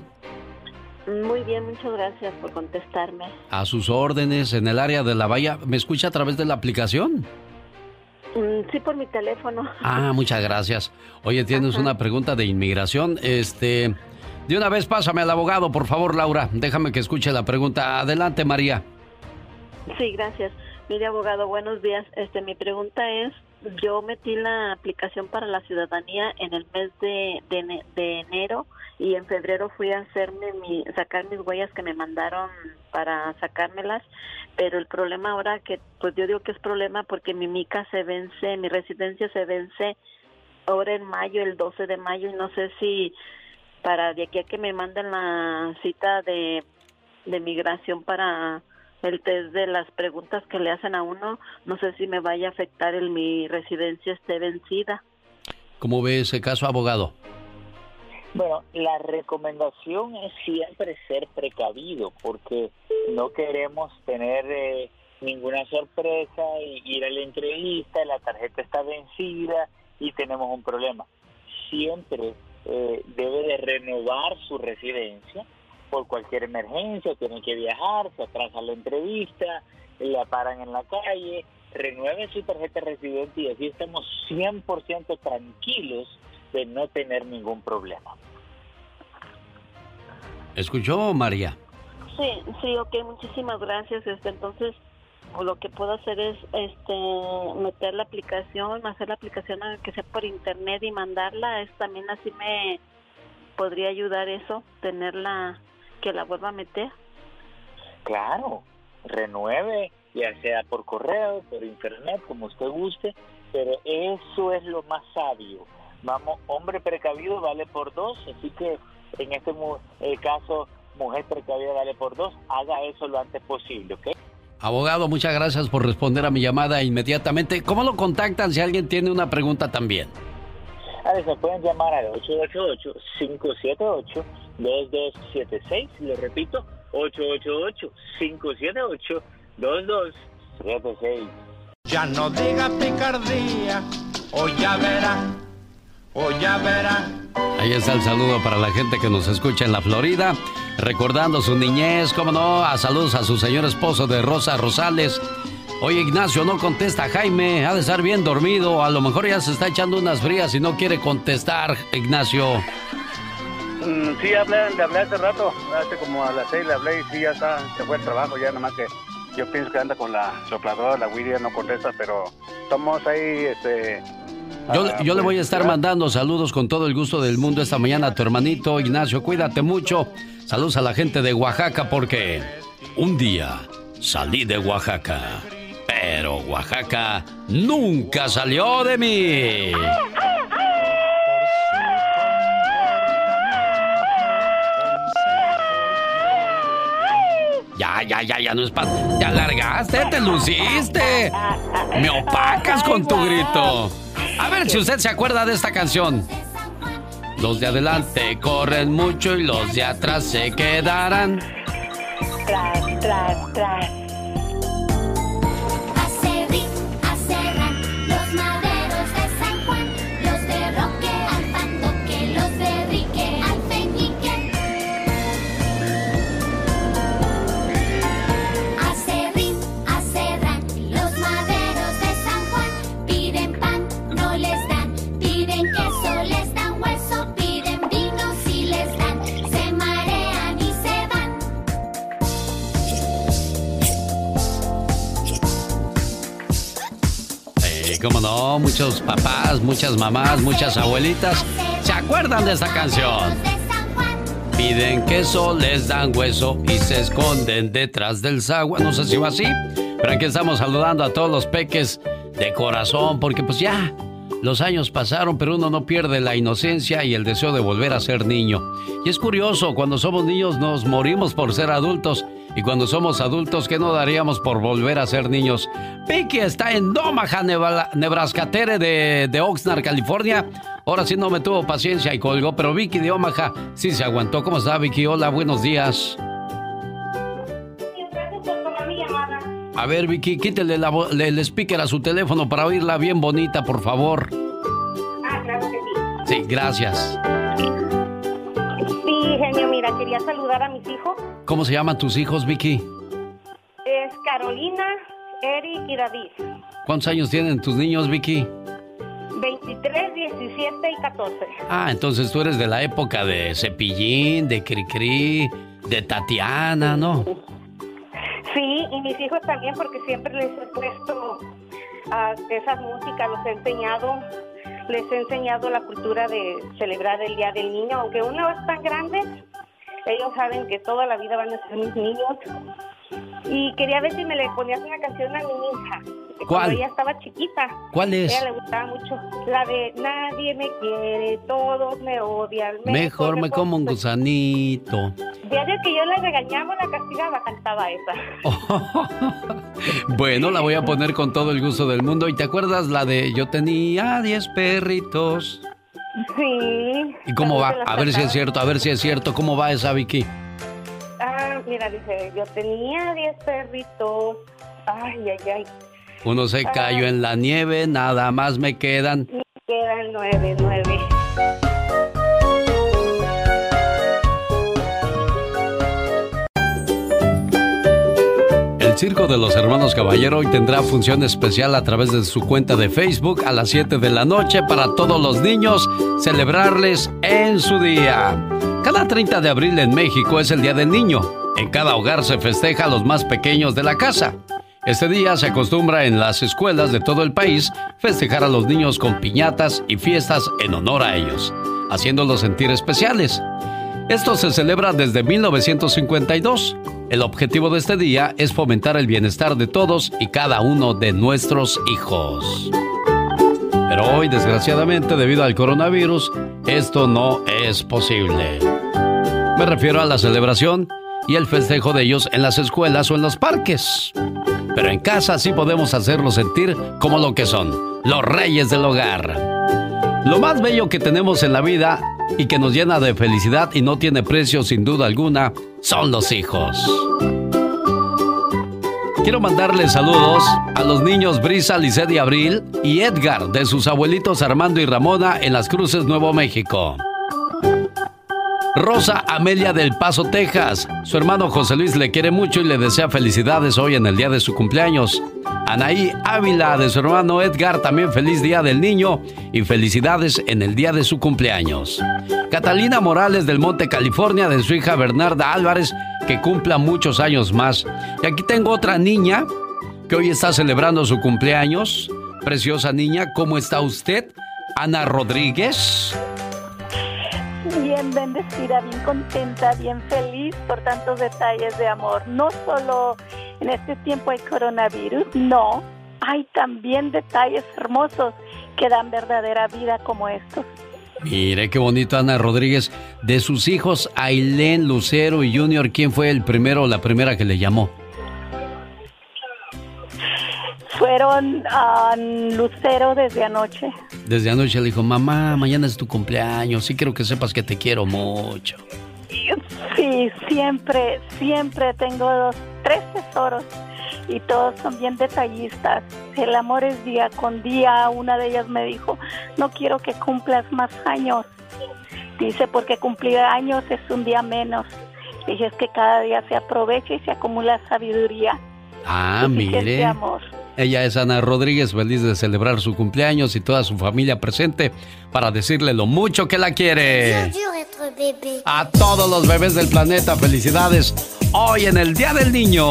Muy bien, muchas gracias por contestarme. A sus órdenes en el área de la Bahía. ¿Me escucha a través de la aplicación? Mm, sí, por mi teléfono. Ah, muchas gracias. Oye, tienes una pregunta de inmigración. Este, de una vez pásame al abogado, por favor, Laura. Déjame que escuche la pregunta. Adelante, María. Sí, gracias. Mire, abogado, buenos días. Este, mi pregunta es, yo metí la aplicación para la ciudadanía en el mes de, de, enero y en febrero fui a hacerme mi, sacar mis huellas que me mandaron para sacármelas, pero el problema ahora que, pues yo digo que es problema porque mi mica se vence, mi residencia se vence ahora en mayo, el 12 de mayo, y no sé si para de aquí a que me manden la cita de, de migración para el test de las preguntas que le hacen a uno, no sé si me vaya a afectar el mi residencia esté vencida. ¿Cómo ve ese caso, abogado? Bueno, la recomendación es siempre ser precavido porque no queremos tener eh, ninguna sorpresa y ir a la entrevista, la tarjeta está vencida y tenemos un problema. Siempre eh, debe de renovar su residencia por cualquier emergencia, tiene que viajar, se atrasa la entrevista, la paran en la calle, renueve su tarjeta residente y así estamos 100% tranquilos de no tener ningún problema. ¿Escuchó, María? Sí, sí, ok, muchísimas gracias. Este, entonces, lo que puedo hacer es este meter la aplicación, hacer la aplicación que sea por internet y mandarla. Es, también así me podría ayudar eso, tenerla que la vuelva a meter. Claro, renueve, ya sea por correo, por internet, como usted guste, pero eso es lo más sabio. Vamos, hombre precavido vale por dos, así que en este eh, caso, mujer precavida vale por dos, haga eso lo antes posible, ¿ok? Abogado, muchas gracias por responder a mi llamada inmediatamente. ¿Cómo lo contactan si alguien tiene una pregunta también? A ver, se pueden llamar al 888-578 2276, le repito, 888-578-2276. Ya no diga picardía, o ya verá, o ya verá. Ahí está el saludo para la gente que nos escucha en la Florida, recordando su niñez, cómo no, a saludos a su señor esposo de Rosa Rosales. Oye, Ignacio, no contesta Jaime, ha de estar bien dormido, a lo mejor ya se está echando unas frías y no quiere contestar, Ignacio. Mm, sí, hablé, le hablé hace rato, hace como a las seis le hablé y sí, ya está, se fue el trabajo, ya nomás que yo pienso que anda con la sopladora, la Widia no contesta, pero estamos ahí, este... Yo, yo le voy a estar mandando saludos con todo el gusto del mundo esta mañana a tu hermanito Ignacio. Cuídate mucho. Saludos a la gente de Oaxaca porque un día salí de Oaxaca, pero Oaxaca nunca salió de mí. Ya, ya, ya, ya no es para. Te alargaste, te luciste. Me opacas con tu grito. A ver si usted se acuerda de esta canción. Los de adelante corren mucho y los de atrás se quedarán. Tras, tras, tras. Cómo no, muchos papás, muchas mamás, muchas abuelitas se acuerdan de esta canción. Piden queso, les dan hueso y se esconden detrás del sagua. No sé si va así, pero aquí estamos saludando a todos los peques de corazón, porque pues ya los años pasaron, pero uno no pierde la inocencia y el deseo de volver a ser niño. Y es curioso, cuando somos niños nos morimos por ser adultos y cuando somos adultos, ¿qué no daríamos por volver a ser niños? Vicky está en Omaha, Nebraska, Tere de, de Oxnard, California. Ahora sí no me tuvo paciencia y colgó, pero Vicky de Omaha sí se aguantó. ¿Cómo está Vicky? Hola, buenos días. A ver, Vicky, quítele el speaker a su teléfono para oírla bien bonita, por favor. Sí, gracias. Sí, genio, mira, quería saludar a mis hijos. ¿Cómo se llaman tus hijos, Vicky? Es Carolina, Eric y David. ¿Cuántos años tienen tus niños, Vicky? 23, 17 y 14. Ah, entonces tú eres de la época de Cepillín, de Cricri, de Tatiana, ¿no? Sí, y mis hijos también, porque siempre les he puesto a esas músicas, los he enseñado, les he enseñado la cultura de celebrar el Día del Niño, aunque uno es tan grande, ellos saben que toda la vida van a ser mis niños. Y quería ver si me le ponías una canción a mi hija. ¿Cuál? Cuando ella estaba chiquita. ¿Cuál es? A ella le gustaba mucho. La de Nadie me quiere, todos me odian. Mejor me como un gusanito. Diario que yo le regañaba, la castigaba, cantaba esa. Bueno, la voy a poner con todo el gusto del mundo. ¿Y te acuerdas la de Yo tenía 10 perritos? Sí. ¿Y cómo va? A ver si es cierto, a ver si es cierto. ¿Cómo va esa, Vicky? Ah, mira, dice, yo tenía 10 perritos. Ay, ay, ay. Uno se cayó en la nieve, nada más me quedan. Me quedan nueve, nueve. El Circo de los Hermanos Caballero hoy tendrá función especial a través de su cuenta de Facebook a las 7 de la noche para todos los niños celebrarles en su día. Cada 30 de abril en México es el Día del Niño. En cada hogar se festeja a los más pequeños de la casa. Este día se acostumbra en las escuelas de todo el país festejar a los niños con piñatas y fiestas en honor a ellos, haciéndolos sentir especiales. Esto se celebra desde 1952. El objetivo de este día es fomentar el bienestar de todos y cada uno de nuestros hijos. Pero hoy, desgraciadamente, debido al coronavirus, esto no es posible. Me refiero a la celebración y el festejo de ellos en las escuelas o en los parques. Pero en casa sí podemos hacerlos sentir como lo que son, los reyes del hogar. Lo más bello que tenemos en la vida y que nos llena de felicidad y no tiene precio sin duda alguna son los hijos. Quiero mandarles saludos a los niños Brisa, Lisset y Abril y Edgar de sus abuelitos Armando y Ramona en Las Cruces, Nuevo México. Rosa Amelia del Paso, Texas. Su hermano José Luis le quiere mucho y le desea felicidades hoy en el día de su cumpleaños. Anaí Ávila de su hermano Edgar, también feliz día del niño y felicidades en el día de su cumpleaños. Catalina Morales del Monte California de su hija Bernarda Álvarez, que cumpla muchos años más. Y aquí tengo otra niña que hoy está celebrando su cumpleaños. Preciosa niña, ¿cómo está usted? Ana Rodríguez. Bien bendecida, bien contenta, bien feliz por tantos detalles de amor. No solo en este tiempo hay coronavirus, no, hay también detalles hermosos que dan verdadera vida como estos. Mire qué bonito Ana Rodríguez. De sus hijos, Ailén, Lucero y Junior, ¿quién fue el primero o la primera que le llamó? Fueron a Lucero desde anoche. Desde anoche le dijo, mamá, mañana es tu cumpleaños, sí quiero que sepas que te quiero mucho. Sí, siempre, siempre tengo dos, tres tesoros y todos son bien detallistas. El amor es día con día. Una de ellas me dijo, no quiero que cumplas más años. Dice, porque cumplir años es un día menos. Dije, es que cada día se aprovecha y se acumula sabiduría. Ah, suficiente mire. amor. Ella es Ana Rodríguez, feliz de celebrar su cumpleaños y toda su familia presente para decirle lo mucho que la quiere. A todos los bebés del planeta, felicidades hoy en el Día del Niño.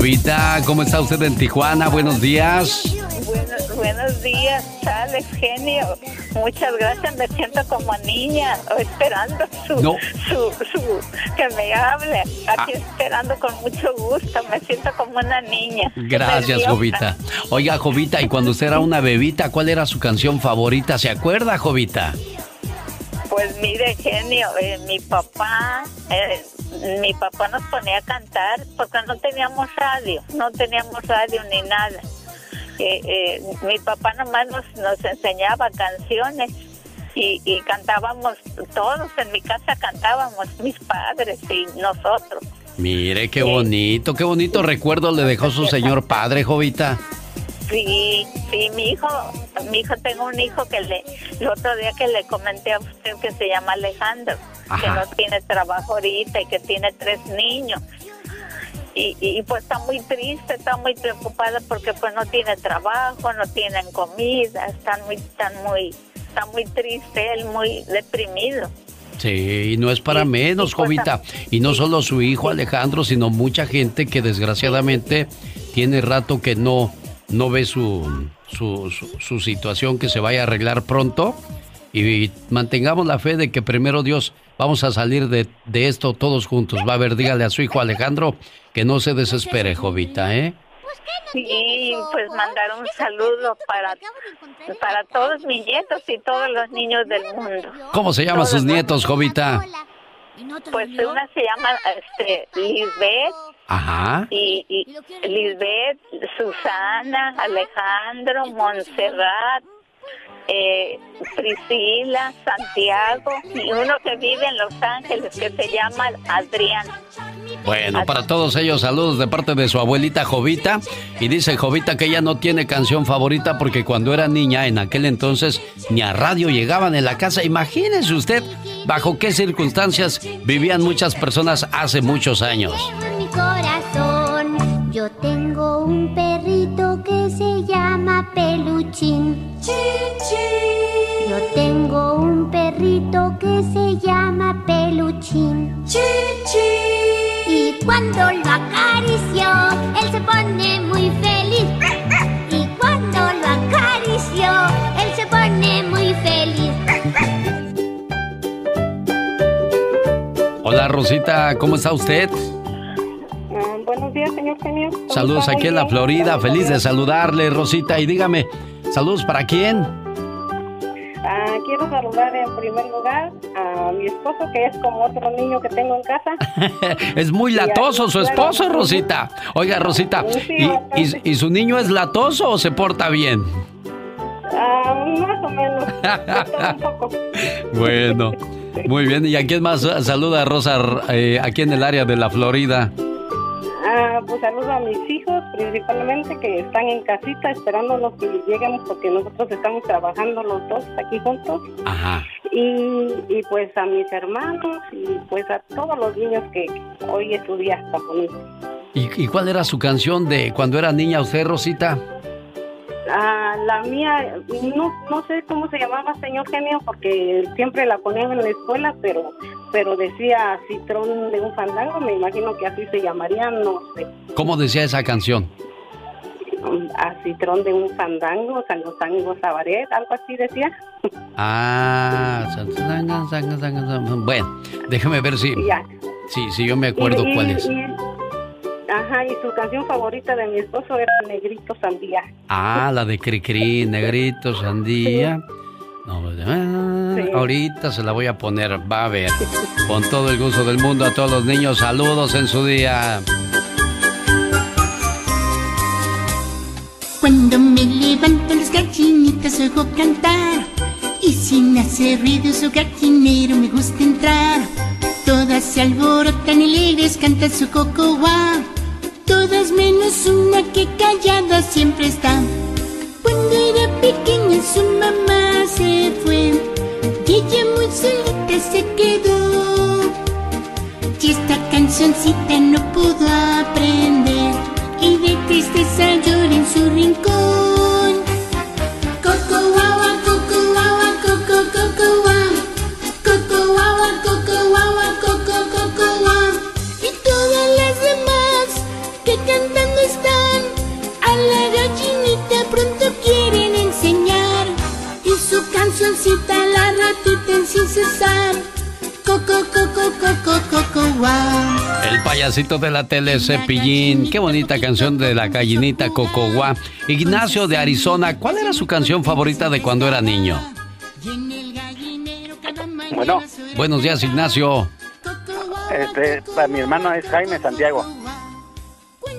Jovita, ¿cómo está usted en Tijuana? Buenos días. Buenos, buenos días, Alex, genio. Muchas gracias, me siento como niña, o esperando su, No. su, su- que me hable. Aquí esperando con mucho gusto, me siento como una niña. Gracias. Jovita. Oiga, Jovita, y cuando usted era una bebita, ¿cuál era su canción favorita? ¿Se acuerda, Jovita? Pues mire, genio, eh, mi papá, eh, mi papá nos ponía a cantar porque no teníamos radio, no teníamos radio ni nada. Eh, eh, mi papá nomás nos, nos enseñaba canciones y, y cantábamos todos en mi casa cantábamos mis padres y nosotros Mire, qué bonito, qué bonito recuerdo le dejó su señor padre, Jovita. Sí sí mi hijo mi hijo, tengo un hijo que le, el otro día que le comenté a usted que se llama Alejandro, que no tiene trabajo ahorita y que tiene tres niños. Y, y, pues está muy triste, está muy preocupada porque pues no tiene trabajo, no tienen comida, están muy, están muy, está muy triste, él muy deprimido. Sí, y no es para menos, pues, Jovita. Y no solo su hijo Alejandro, sino mucha gente que desgraciadamente tiene rato que no, no ve su, su, su, situación que se vaya a arreglar pronto. Y, mantengamos la fe de que primero Dios vamos a salir de, de esto todos juntos. Va a ver, dígale a su hijo Alejandro que no se desespere, Jovita, ¿eh? Sí, pues mandar un saludo para, para todos mis nietos y todos los niños del mundo. ¿Cómo se llaman sus nietos, Jovita? Pues una se llama este, Lisbeth. Ajá. Y, y Lisbeth, Susana, Alejandro, Montserrat, eh, Priscila, Santiago y uno que vive en Los Ángeles que se llama Adrián. Bueno, para todos ellos saludos de parte de su abuelita Jovita. Y dice Jovita que ella no tiene canción favorita porque cuando era niña en aquel entonces ni a radio llegaban en la casa. Imagínese usted bajo qué circunstancias vivían muchas personas hace muchos años. Corazón, yo tengo un perrito que se llama Peluchín. Yo tengo un perrito que se llama Peluchín. Y cuando lo acarició, él se pone muy feliz. Y cuando lo acarició, él se pone muy feliz. Hola Rosita, ¿cómo está usted? Buenos días, señor genio. Saludos aquí en la Florida, feliz de saludarle Rosita y dígame, ¿saludos para quién? Ah, quiero saludar en primer lugar a mi esposo, que es como otro niño que tengo en casa. es muy latoso su esposo, Rosita. Oiga, Rosita, ¿y, su niño es latoso o se porta bien? Ah, más o menos. bueno, muy bien. ¿Y a quién más saluda Rosa eh, aquí en el área de la Florida? Ah, pues saludo a mis hijos principalmente que están en casita esperándonos que lleguemos porque nosotros estamos trabajando los dos aquí juntos. Ajá. Y, y pues a mis hermanos y pues a todos los niños que hoy es su día bonito. ¿Y, ¿Y cuál era su canción de cuando era niña usted, Rosita? Ah, la mía, no, no sé cómo se llamaba, señor genio, porque siempre la ponían en la escuela, pero, pero decía Citrón de un fandango, me imagino que así se llamaría, no sé. ¿Cómo decía esa canción? A Citrón de un fandango, Sango Sabaret, algo así decía. Ah, bueno, déjame ver si... Sí, sí, yo me acuerdo cuál es. Ajá, y su canción favorita de mi esposo era Negrito Sandía. Ah, la de Cricri, Negrito Sandía. No, pues, ah, Ahorita se la voy a poner, va a ver. Con todo el gusto del mundo a todos los niños, saludos en su día. Cuando me levanto las gallinitas oigo cantar Y sin hacer ruido su gallinero me gusta entrar Todas se alborotan alegres, cantan su coco todas menos una que callada siempre está. Cuando era pequeña su mamá se fue y ella muy solita se quedó. Y esta cancioncita no pudo aprender y de tristeza llora en su rincón. Cancioncita la ratita sin cesar coco coco coco coco wow el payasito de la tele Cepillín qué bonita canción de la gallinita coco wow Ignacio de Arizona ¿cuál era su canción favorita de cuando era niño? Bueno. Buenos días, Ignacio. Este, para mi hermano es Jaime Santiago.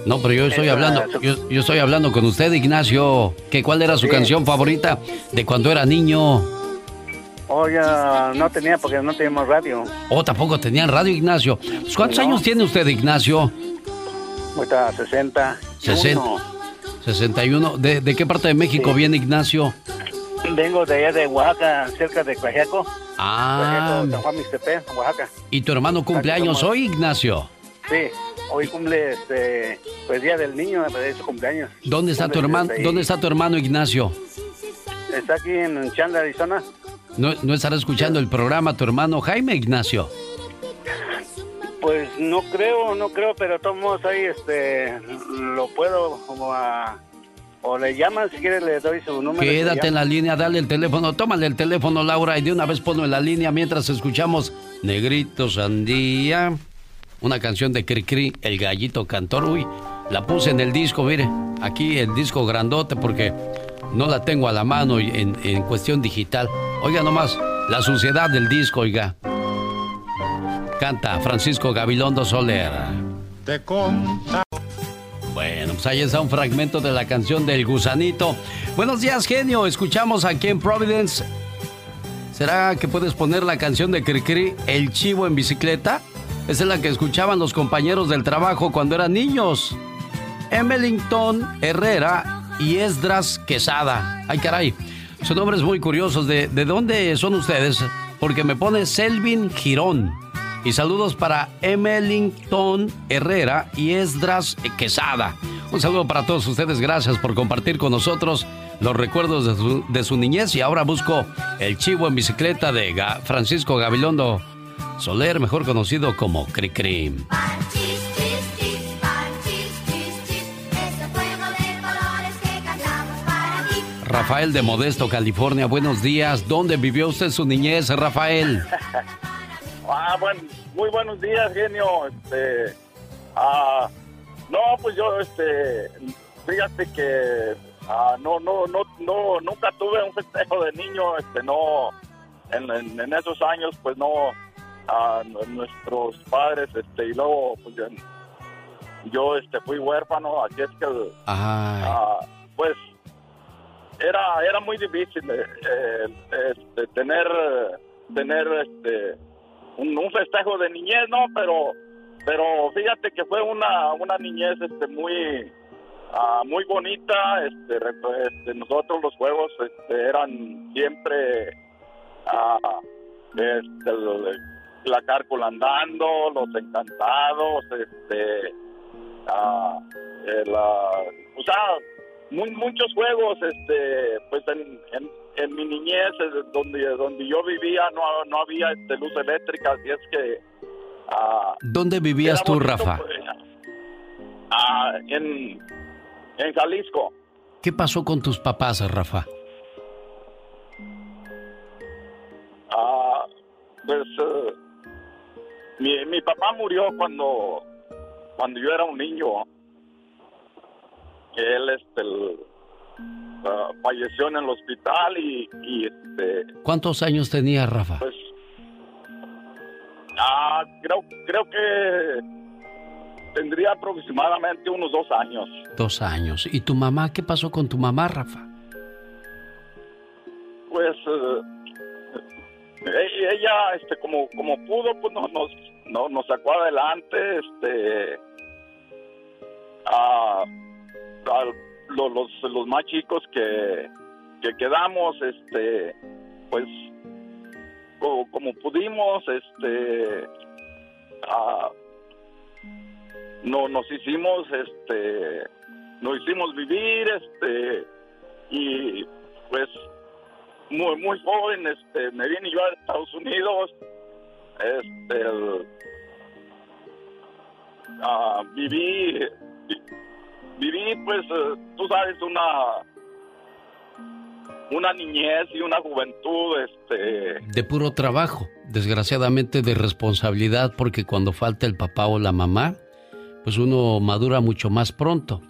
No, pero yo estoy hablando, yo, estoy hablando con usted, Ignacio. ¿Que ¿Cuál era su canción favorita de cuando era niño? Oh, ya no tenía porque no teníamos radio. Oh, tampoco tenían radio, Ignacio. Pues, ¿Cuántos años tiene usted, Ignacio? Ahorita 60. 60. 61. ¿De, ¿De qué parte de México viene Ignacio? Vengo de allá de Oaxaca, cerca de Coajiaco. Ah. San Juan Mixtepec, Oaxaca. ¿Y tu hermano cumpleaños hoy, Ignacio? Sí, hoy cumple este, pues Día del Niño, es su cumpleaños. ¿Dónde está tu hermano? ¿Dónde está tu hermano Ignacio? Está aquí en Chandler, Arizona. ¿No, ¿No estará escuchando el programa tu hermano Jaime Ignacio? Pues no creo, no creo, pero todos ahí este, lo puedo como a... O le llaman, si quieres le doy su número. Quédate en la línea, dale el teléfono, tómale el teléfono, Laura, y de una vez ponlo en la línea mientras escuchamos Negrito Sandía, una canción de Cricri, el gallito cantor. Uy, la puse en el disco, mire, aquí el disco grandote porque no la tengo a la mano en, en cuestión digital. Oiga nomás, la suciedad del disco, oiga. Canta Francisco Gabilondo Soler. Te conta. Bueno, pues ahí está un fragmento de la canción del gusanito. Buenos días, genio. Escuchamos aquí en Providence. ¿Será que puedes poner la canción de Cricri, El Chivo en bicicleta? Esa es la que escuchaban los compañeros del trabajo cuando eran niños. Emelington Herrera y Esdras Quesada. Ay, caray. Son nombres muy curiosos. ¿De, de dónde son ustedes? Porque me pone Selvin Girón. Y saludos para Emelington Herrera y Esdras Quesada. Un saludo para todos ustedes. Gracias por compartir con nosotros los recuerdos de su, de su niñez. Y ahora busco el chivo en bicicleta de Francisco Gabilondo Soler, mejor conocido como Cricri. Rafael de Modesto, California. Buenos días. ¿Dónde vivió usted su niñez, Rafael? Ah, bueno, muy buenos días, genio. Este, ah, no, pues yo, este, fíjate que ah, no, no, no, no, nunca tuve un festejo de niño, este, no, en, en- en esos años, pues no, ah, nuestros padres, este, y luego, pues yo, yo, este, fui huérfano, así es que, ah, pues, era, era muy difícil, eh, eh, este, tener, tener, este, un, un festejo de niñez, ¿no? Pero, pero fíjate que fue una, una niñez, este, muy, ah, muy bonita, este, este, nosotros los juegos, este, eran siempre, el- la cárcula andando, los encantados, este, eh, la- o sea, muy, muchos juegos, este, pues en, en, en mi niñez, eh, donde, donde yo vivía, no, no había este, luz eléctrica, así es que, ah, ¿Dónde vivías tú, bonito, Rafa? pues, ah, en, en Jalisco. ¿Qué pasó con tus papás, Rafa? Ah, pues eh, mi, mi papá murió cuando cuando yo era un niño. Él este el, ah, falleció en el hospital y, y este ¿Cuántos años tenía Rafa? pues ah, creo creo que tendría aproximadamente unos dos años. Dos años. ¿Y tu mamá? ¿Qué pasó con tu mamá, Rafa? pues eh, e- ella este como como pudo pues no, nos no, nos sacó adelante este a, a lo- los, los más chicos que, que quedamos este pues co- como pudimos este a- no nos hicimos este nos hicimos vivir este y pues muy muy joven este me vine yo a Estados Unidos este ah, viví vi- viví pues eh, tú sabes una una niñez y una juventud este De puro trabajo, desgraciadamente de responsabilidad, porque cuando falta el papá o la mamá, pues uno madura mucho más pronto.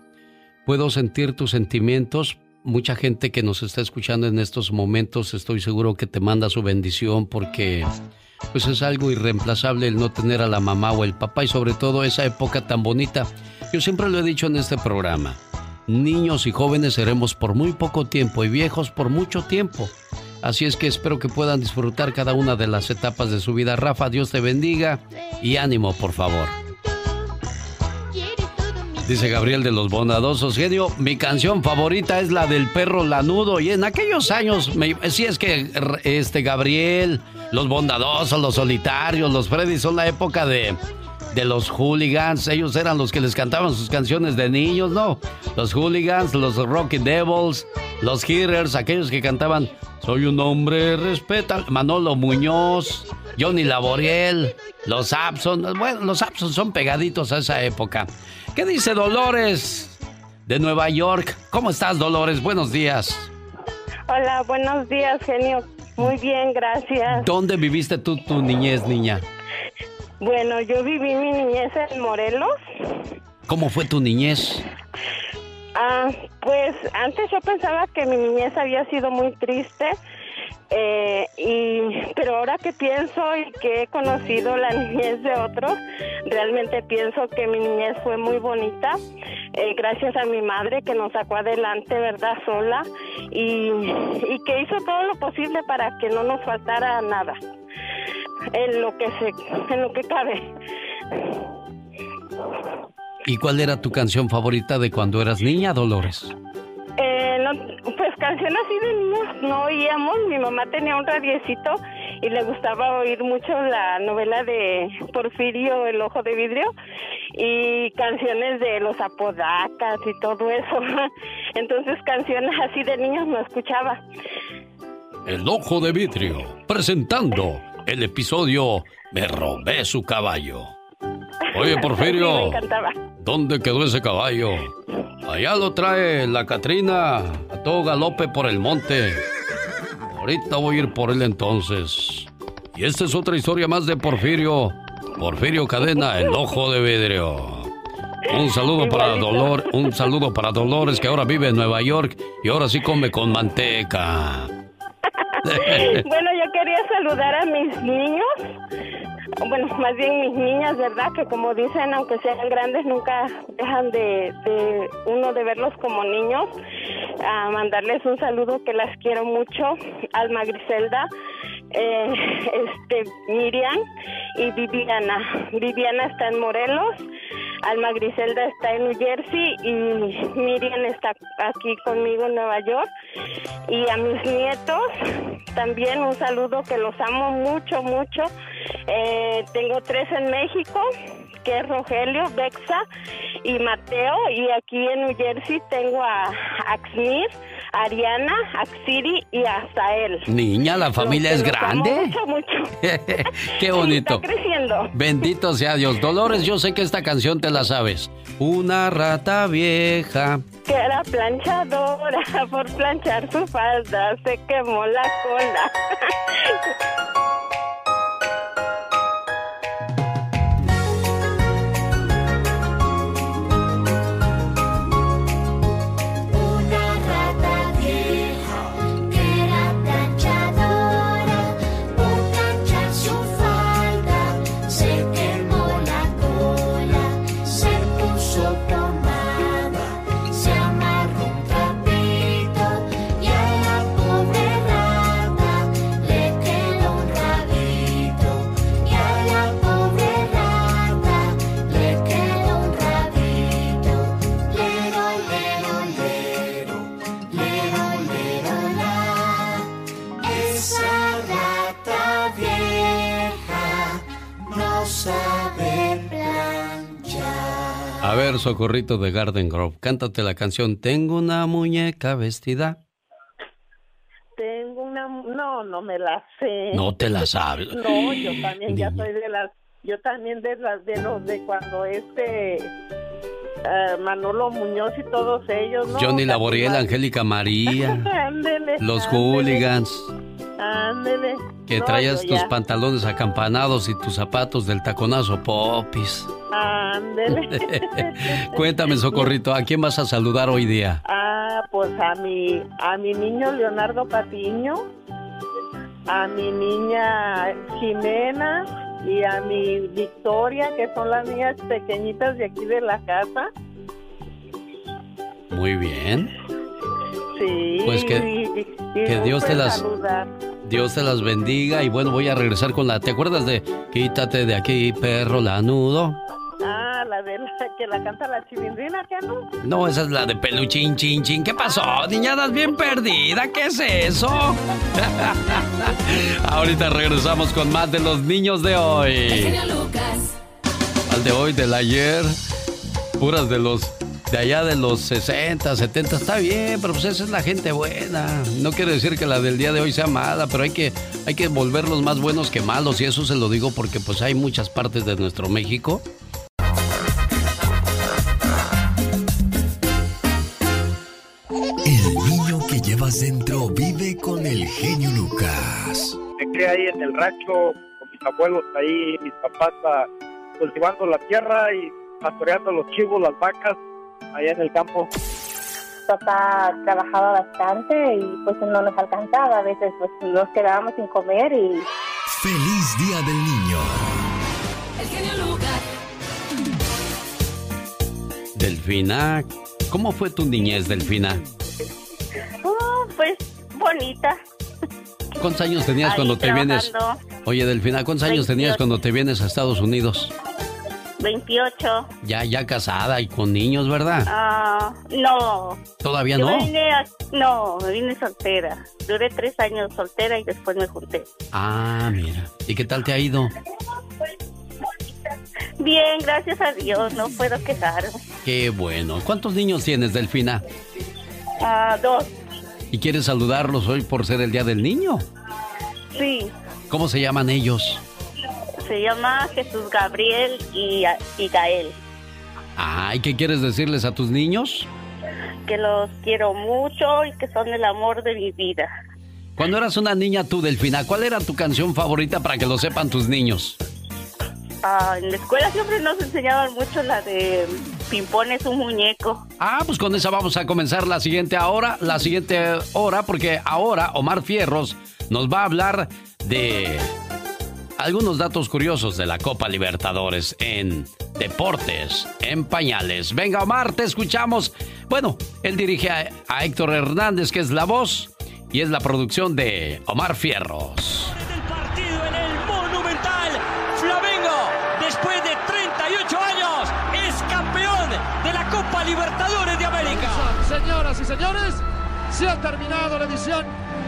Puedo sentir tus sentimientos. Mucha gente que nos está escuchando en estos momentos, estoy seguro que te manda su bendición porque pues es algo irreemplazable el no tener a la mamá o el papá y sobre todo esa época tan bonita. Yo siempre lo he dicho en este programa. Niños y jóvenes seremos por muy poco tiempo y viejos por mucho tiempo. Así es que espero que puedan disfrutar cada una de las etapas de su vida. Rafa, Dios te bendiga y ánimo, por favor. Dice Gabriel de los Bondadosos. Genio, mi canción favorita es la del perro lanudo. Y en aquellos años, me, sí es que este Gabriel, los Bondadosos, los Solitarios, los Freddy son la época de, de los hooligans. Ellos eran los que les cantaban sus canciones de niños, ¿no? Los hooligans, los Rocky Devils, los Hearers, aquellos que cantaban Soy un hombre, respeta. Manolo Muñoz, Johnny Laboriel, los Abson. Bueno, los Abson son pegaditos a esa época. ¿Qué dice Dolores de Nueva York? ¿Cómo estás, Dolores? Buenos días. Hola, buenos días, genio. Muy bien, gracias. ¿Dónde viviste tú tu niñez, niña? Bueno, yo viví mi niñez en Morelos. ¿Cómo fue tu niñez? Ah, pues antes yo pensaba que mi niñez había sido muy triste eh, y, pero ahora que pienso y que he conocido la niñez de otros, realmente pienso que mi niñez fue muy bonita, eh, gracias a mi madre que nos sacó adelante, ¿verdad? Sola y, y que hizo todo lo posible para que no nos faltara nada, en lo que se, en lo que cabe. ¿Y cuál era tu canción favorita de cuando eras niña, Dolores? Eh, pues canciones así de niños no oíamos. Mi mamá tenía un radiecito y le gustaba oír mucho la novela de Porfirio, El Ojo de Vidrio, y canciones de los apodacas y todo eso. Entonces canciones así de niños no escuchaba. El Ojo de Vidrio, presentando el episodio Me robé su caballo. Oye, Porfirio. ¿Dónde quedó ese caballo? Allá lo trae la Catrina a todo galope por el monte. Ahorita voy a ir por él entonces. Y esta es otra historia más de Porfirio. Porfirio Cadena, el ojo de vidrio. Un saludo para Dolor, un saludo para Dolores que ahora vive en Nueva York y ahora sí come con manteca. bueno, yo quería saludar a mis niños bueno, más bien mis niñas, ¿verdad? Que como dicen, aunque sean grandes, nunca dejan de, uno de verlos como niños. A mandarles un saludo que las quiero mucho. Alma Griselda, eh, este, Miriam y Viviana. Viviana está en Morelos. Alma Griselda está en New Jersey y Miriam está aquí conmigo en Nueva York. Y a mis nietos también un saludo que los amo mucho, mucho. Eh, tengo tres en México, que es Rogelio, Bexa y Mateo. Y aquí en New Jersey tengo a Axmir, Ariana, Axiri y Azael. Niña, la familia es grande. mucho, mucho. Qué bonito. está creciendo. Bendito sea Dios. Dolores, yo sé que esta canción te la sabes. Una rata vieja. Que era planchadora, por planchar su falda se quemó la cola. socorrito de Garden Grove, cántate la canción Tengo una muñeca vestida. Tengo una... No, no me la sé. No te la sabes. No, yo también ya soy de las... Yo también de las de los de cuando este... eh, Manolo Muñoz y todos ellos, ¿no? Johnny Laboriel, Angélica María, Ándele. los ándele, hooligans, Ándele. que No, traías tus ya. pantalones acampanados y tus zapatos del taconazo popis. Ándele. Cuéntame, socorrito, ¿a quién vas a saludar hoy día? Ah, pues a mi, a mi niño Leonardo Patiño, a mi niña Jimena y a mi Victoria, que son las niñas pequeñitas de aquí de la casa. Muy bien. Sí. Pues que- y- y- y que Dios te las- saludar. Dios te las bendiga y bueno, voy a regresar con la... ¿Te acuerdas de Quítate de aquí, perro lanudo? Ah, la de la, que la canta la chilindrina, ¿qué no? No, esa es la de peluchín, chin, chin. ¿Qué pasó? Niñadas bien perdida. ¿Qué es eso? Ahorita regresamos con más de los niños de hoy. Al de hoy, del ayer. Puras de los de allá de los 60, 70, está bien, pero pues esa es la gente buena. No quiere decir que la del día de hoy sea mala, pero hay que, hay que volverlos más buenos que malos. Y eso se lo digo porque pues hay muchas partes de nuestro México. Llevas dentro vive con el genio Lucas. Me crié ahí en el rancho con mis abuelos ahí, mis papás ah, cultivando la tierra y pastoreando los chivos, las vacas, allá en el campo. Papá trabajaba bastante y pues no nos alcanzaba. A veces pues nos quedábamos sin comer y Feliz Día del Niño. Delfina, ¿cómo fue tu niñez, Delfina? Pues bonita. ¿Cuántos años tenías Ahí cuando te vienes? Oye, Delfina, ¿cuántos años tenías 28. cuando te vienes a Estados Unidos? 28. Ya, ya casada y con niños, ¿verdad? Ah, no. ¿Todavía Yo no? vine a- no, me vine soltera. Duré tres años soltera y después me junté. Ah, mira. ¿Y qué tal te ha ido? Bien, gracias a Dios, no puedo quejarme. Qué bueno. ¿Cuántos niños tienes, Delfina? Ah, dos, ¿Y quieres saludarlos hoy por ser el Día del Niño? sí. ¿Cómo se llaman ellos? Se llama Jesús Gabriel y, y Gael. Ah, ¿y qué quieres decirles a tus niños? Que los quiero mucho y que son el amor de mi vida. Cuando eras una niña tú, Delfina, ¿cuál era tu canción favorita para que lo sepan tus niños? Ah, en la escuela siempre nos enseñaban mucho la de Pimpón es un muñeco. Ah, pues con esa vamos a comenzar la siguiente hora, la siguiente hora, porque ahora Omar Fierros nos va a hablar de algunos datos curiosos de la Copa Libertadores en Deportes en Pañales. Venga, Omar, te escuchamos. Bueno, él dirige a, a Héctor Hernández, que es la voz, y es la producción de Omar Fierros. Señores, se ha terminado la edición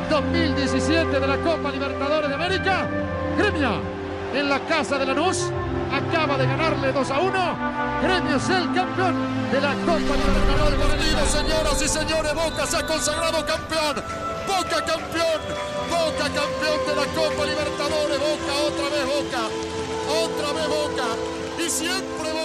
2017 de la Copa Libertadores de América. Gremio, en la casa de Lanús, acaba de ganarle 2 a 1. Gremio es el campeón de la Copa Libertadores América. Señoras y señores, Boca se ha consagrado campeón. Boca campeón, Boca campeón de la Copa Libertadores. Boca, otra vez Boca, otra vez Boca. Y siempre Boca.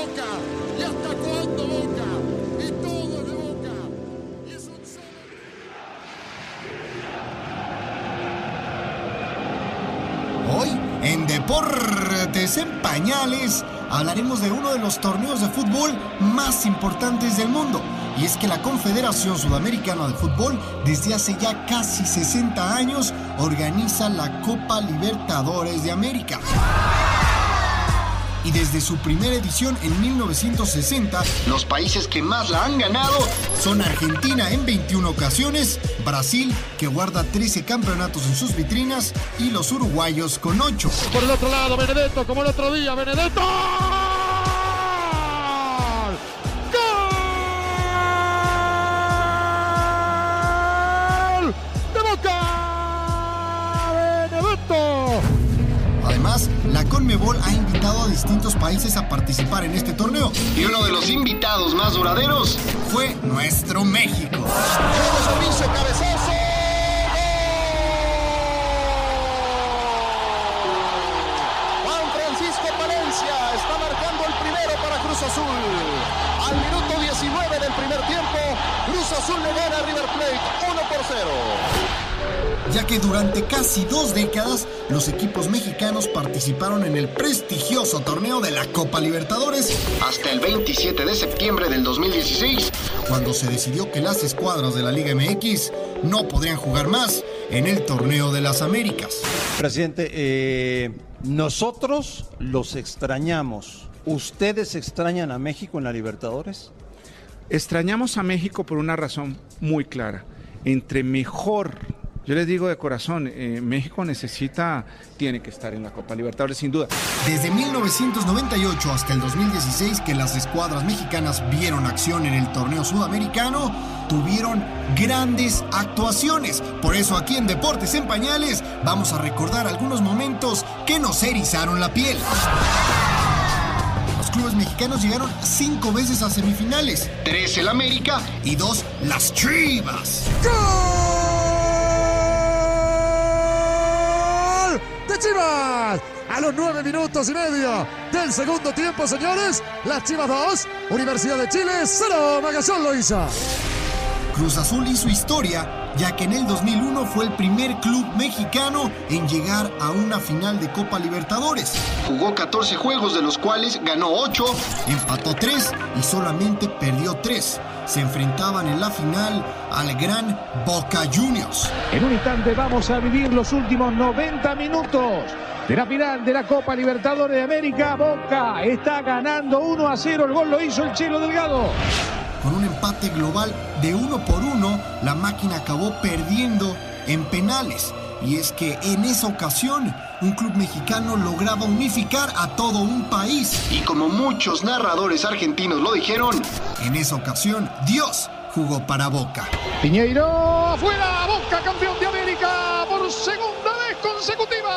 Deportes en Pañales, hablaremos de uno de los torneos de fútbol más importantes del mundo. Y es que la Confederación Sudamericana de Fútbol, desde hace ya casi 60 años, organiza la Copa Libertadores de América. Y desde su primera edición en 1960, los países que más la han ganado son Argentina en 21 ocasiones, Brasil, que guarda 13 campeonatos en sus vitrinas, y los uruguayos con 8. Por el otro lado, Benedetto, como el otro día, Benedetto. CONMEBOL ha invitado a distintos países a participar en este torneo. Y uno de los invitados más duraderos fue nuestro México. cabezazo. Juan Francisco Palencia está marcando el primero para Cruz Azul. Al minuto 19 del primer tiempo, Cruz Azul le gana a River Plate 1 por 0. Ya que durante casi dos décadas los equipos mexicanos participaron en el prestigioso torneo de la Copa Libertadores hasta el 27 de septiembre del 2016, cuando se decidió que las escuadras de la Liga MX no podrían jugar más en el torneo de las Américas. Presidente, eh, nosotros los extrañamos. ¿Ustedes extrañan a México en la Libertadores? Extrañamos a México por una razón muy clara. Entre mejor Yo les digo de corazón, eh, México necesita, tiene que estar en la Copa Libertadores sin duda. Desde 1998 hasta el 2016 que las escuadras mexicanas vieron acción en el torneo sudamericano, tuvieron grandes actuaciones. Por eso aquí en Deportes en Pañales vamos a recordar algunos momentos que nos erizaron la piel. Los clubes mexicanos llegaron cinco veces a semifinales, tres el América y dos las Chivas. ¡Gol Chivas! A los nueve minutos y medio del segundo tiempo, señores. Las Chivas 2, Universidad de Chile 0. Magallón lo hizo. Cruz Azul hizo historia, ya que en el 2001 fue el primer club mexicano en llegar a una final de Copa Libertadores. Jugó 14 juegos, de los cuales ganó 8, empató 3 y solamente perdió 3. Se enfrentaban en la final al gran Boca Juniors. En un instante vamos a vivir los últimos 90 minutos de la final de la Copa Libertadores de América. Boca está ganando 1 a 0. El gol lo hizo el Chelo Delgado. Con un empate global de uno por uno, la máquina acabó perdiendo en penales. Y es que en esa ocasión, un club mexicano lograba unificar a todo un país. Y como muchos narradores argentinos lo dijeron, en esa ocasión, Dios jugó para Boca. Piñeiro afuera. Boca campeón de América por segunda vez consecutiva.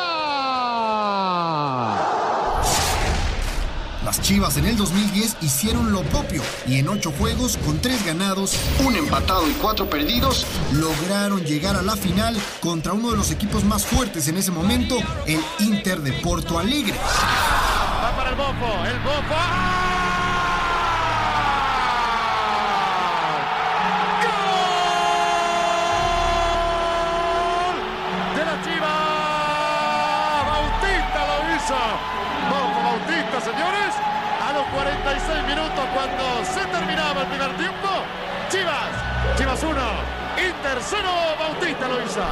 Las Chivas en el 2010 hicieron lo propio y en ocho juegos, con tres ganados, un empatado y cuatro perdidos, lograron llegar a la final contra uno de los equipos más fuertes en ese momento, el Inter de Porto Alegre. Va para el bofo. El bofo. ¡Gol! 36 minutos cuando se terminaba el primer tiempo. Chivas, Chivas 1, Inter 0, Bautista Loiza.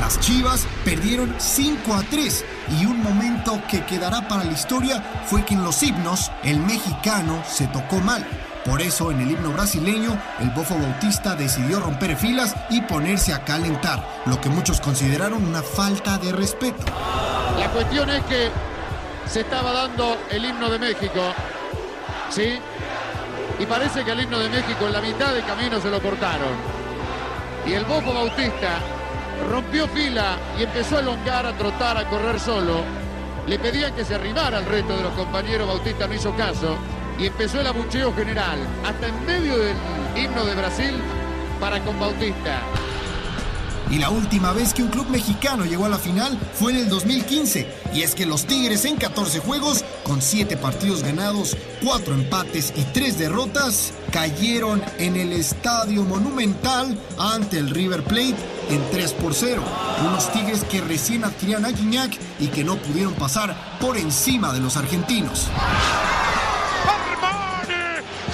Las Chivas perdieron 5 a 3 y un momento que quedará para la historia fue que en los himnos el mexicano se tocó mal. Por eso en el himno brasileño el Bofo Bautista decidió romper filas y ponerse a calentar, lo que muchos consideraron una falta de respeto. La cuestión es que se estaba dando el himno de México ¿sí? Y parece que el himno de México en la mitad de camino se lo cortaron. Y el Bofo Bautista rompió fila y empezó a elongar, a trotar, a correr solo. Le pedían que se arrimara al resto de los compañeros, Bautista no hizo caso. Y empezó el abucheo general, hasta en medio del himno de Brasil, para con Bautista. Y la última vez que un club mexicano llegó a la final fue en el 2015. Y es que los Tigres en 14 juegos, con 7 partidos ganados, 4 empates y 3 derrotas, cayeron en el Estadio Monumental ante el River Plate en 3 por 0. Unos Tigres que recién adquirían a Gignac y que no pudieron pasar por encima de los argentinos.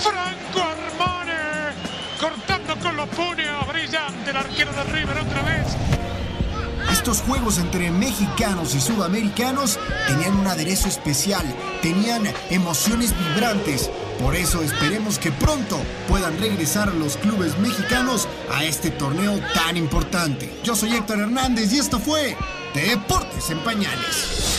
Armani, Estos juegos entre mexicanos y sudamericanos tenían un aderezo especial, tenían emociones vibrantes. Por eso esperemos que pronto puedan regresar los clubes mexicanos a este torneo tan importante. Yo soy Héctor Hernández y esto fue Deportes en Pañales.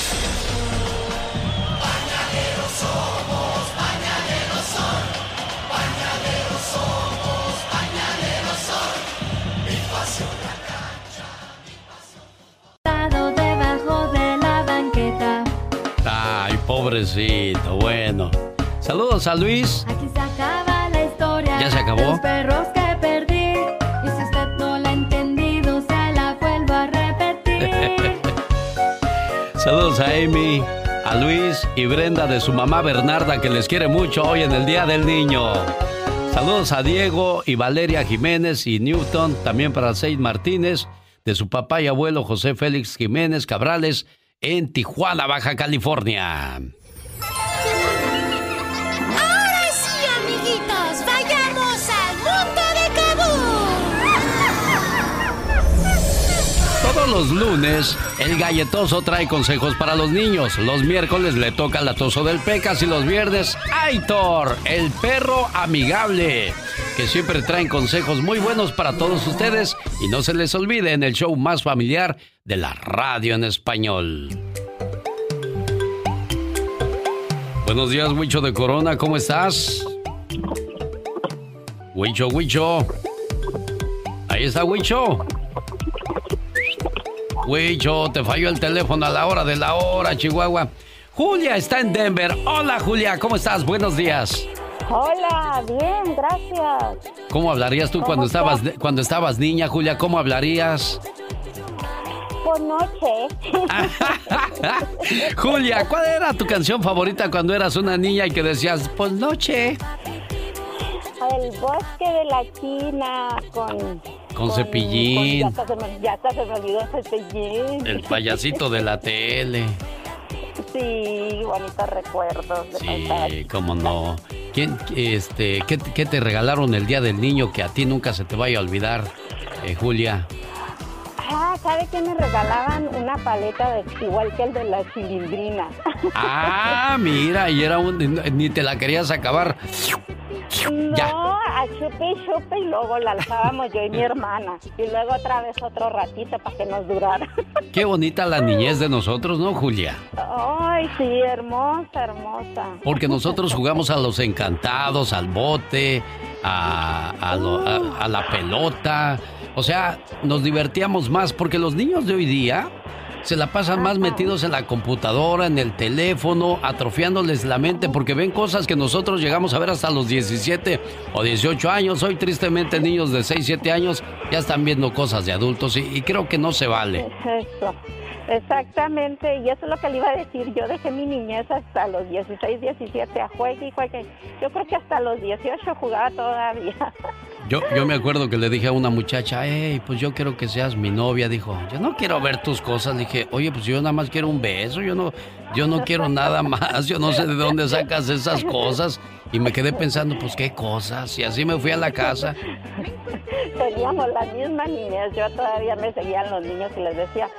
Pobrecito, bueno. Saludos a Luis. Aquí se acaba la historia. ¿Ya se acabó? de Los perros que perdí. Y si usted no la ha entendido, se la vuelvo a repetir. Saludos a Amy, a Luis y Brenda de su mamá Bernarda que les quiere mucho hoy en el Día del Niño. Saludos a Diego y Valeria Jiménez y Newton, también para Seid Martínez, de su papá y abuelo José Félix Jiménez Cabrales en Tijuana, Baja California. Ahora sí, amiguitos, vayamos al mundo de Kabul. Todos los lunes, el galletoso trae consejos para los niños. Los miércoles le toca al atoso del Pecas y los viernes, Aitor, el perro amigable. Que siempre traen consejos muy buenos para todos ustedes. Y no se les olvide en el show más familiar de la radio en español. Buenos días, Huicho de Corona, ¿cómo estás? Huicho, Huicho. Ahí está Huicho. Huicho, te falló el teléfono a la hora de la hora, Chihuahua. Julia está en Denver. Hola, Julia, ¿cómo estás? Buenos días. Hola, bien, gracias. ¿Cómo hablarías tú cuando estabas, cuando estabas niña, Julia? ¿Cómo hablarías? Por noche. Julia, ¿cuál era tu canción favorita cuando eras una niña y que decías, por noche? El bosque de la China con... Con, cepillín. ya, hasta se me, ya hasta se me olvidó cepillín. El payasito de la tele. Sí, bonitos recuerdos. De Sí, cómo no. ¿Quién, este, qué, qué te regalaron el Día del Niño que a ti nunca se te vaya a olvidar, eh, Julia? Ah, ¿sabe qué me regalaban? Una paleta de, igual que el de la cilindrina. Ah, mira, y era un... ni te la querías acabar. No, Ya. a chupe y chupe y luego la alzábamos yo y mi hermana. Y luego otra vez otro ratito para que nos durara. Qué bonita la niñez de nosotros, ¿no, Julia? Ay, sí, hermosa, hermosa. Porque nosotros jugamos a los encantados, al bote, a, a lo- a- a la pelota. O sea, nos divertíamos más porque los niños de hoy día se la pasan más metidos en la computadora, en el teléfono, atrofiándoles la mente porque ven cosas que nosotros llegamos a ver hasta los 17 o 18 años. Hoy tristemente niños de 6, 7 años ya están viendo cosas de adultos y, y creo que no se vale. Exactamente. Y eso es lo que le iba a decir. Yo dejé mi niñez hasta los 16, 17 a juegue y juegue. Yo creo que hasta los 18 jugaba todavía. Yo, yo me acuerdo que le dije a una muchacha, hey, pues yo quiero que seas mi novia. Dijo, yo no quiero ver tus cosas. Le dije, oye, pues yo nada más quiero un beso. Yo no, yo no quiero nada más. Yo no sé de dónde sacas esas cosas. Y me quedé pensando, pues qué cosas. Y así me fui a la casa. Teníamos la misma niñez. Yo todavía me seguían los niños y les decía,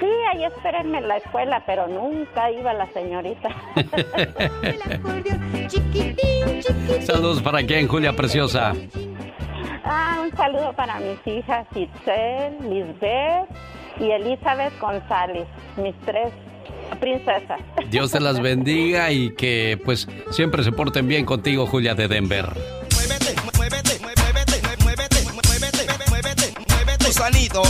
sí, ahí espérenme en la escuela, pero nunca iba la señorita. Saludos para quién, Julia Preciosa. Ah, un saludo para mis hijas Itzel, Lisbeth y Elizabeth González, mis tres princesas. Dios te las bendiga y que pues siempre se porten bien contigo, Julia de Denver. Mueve tu sonido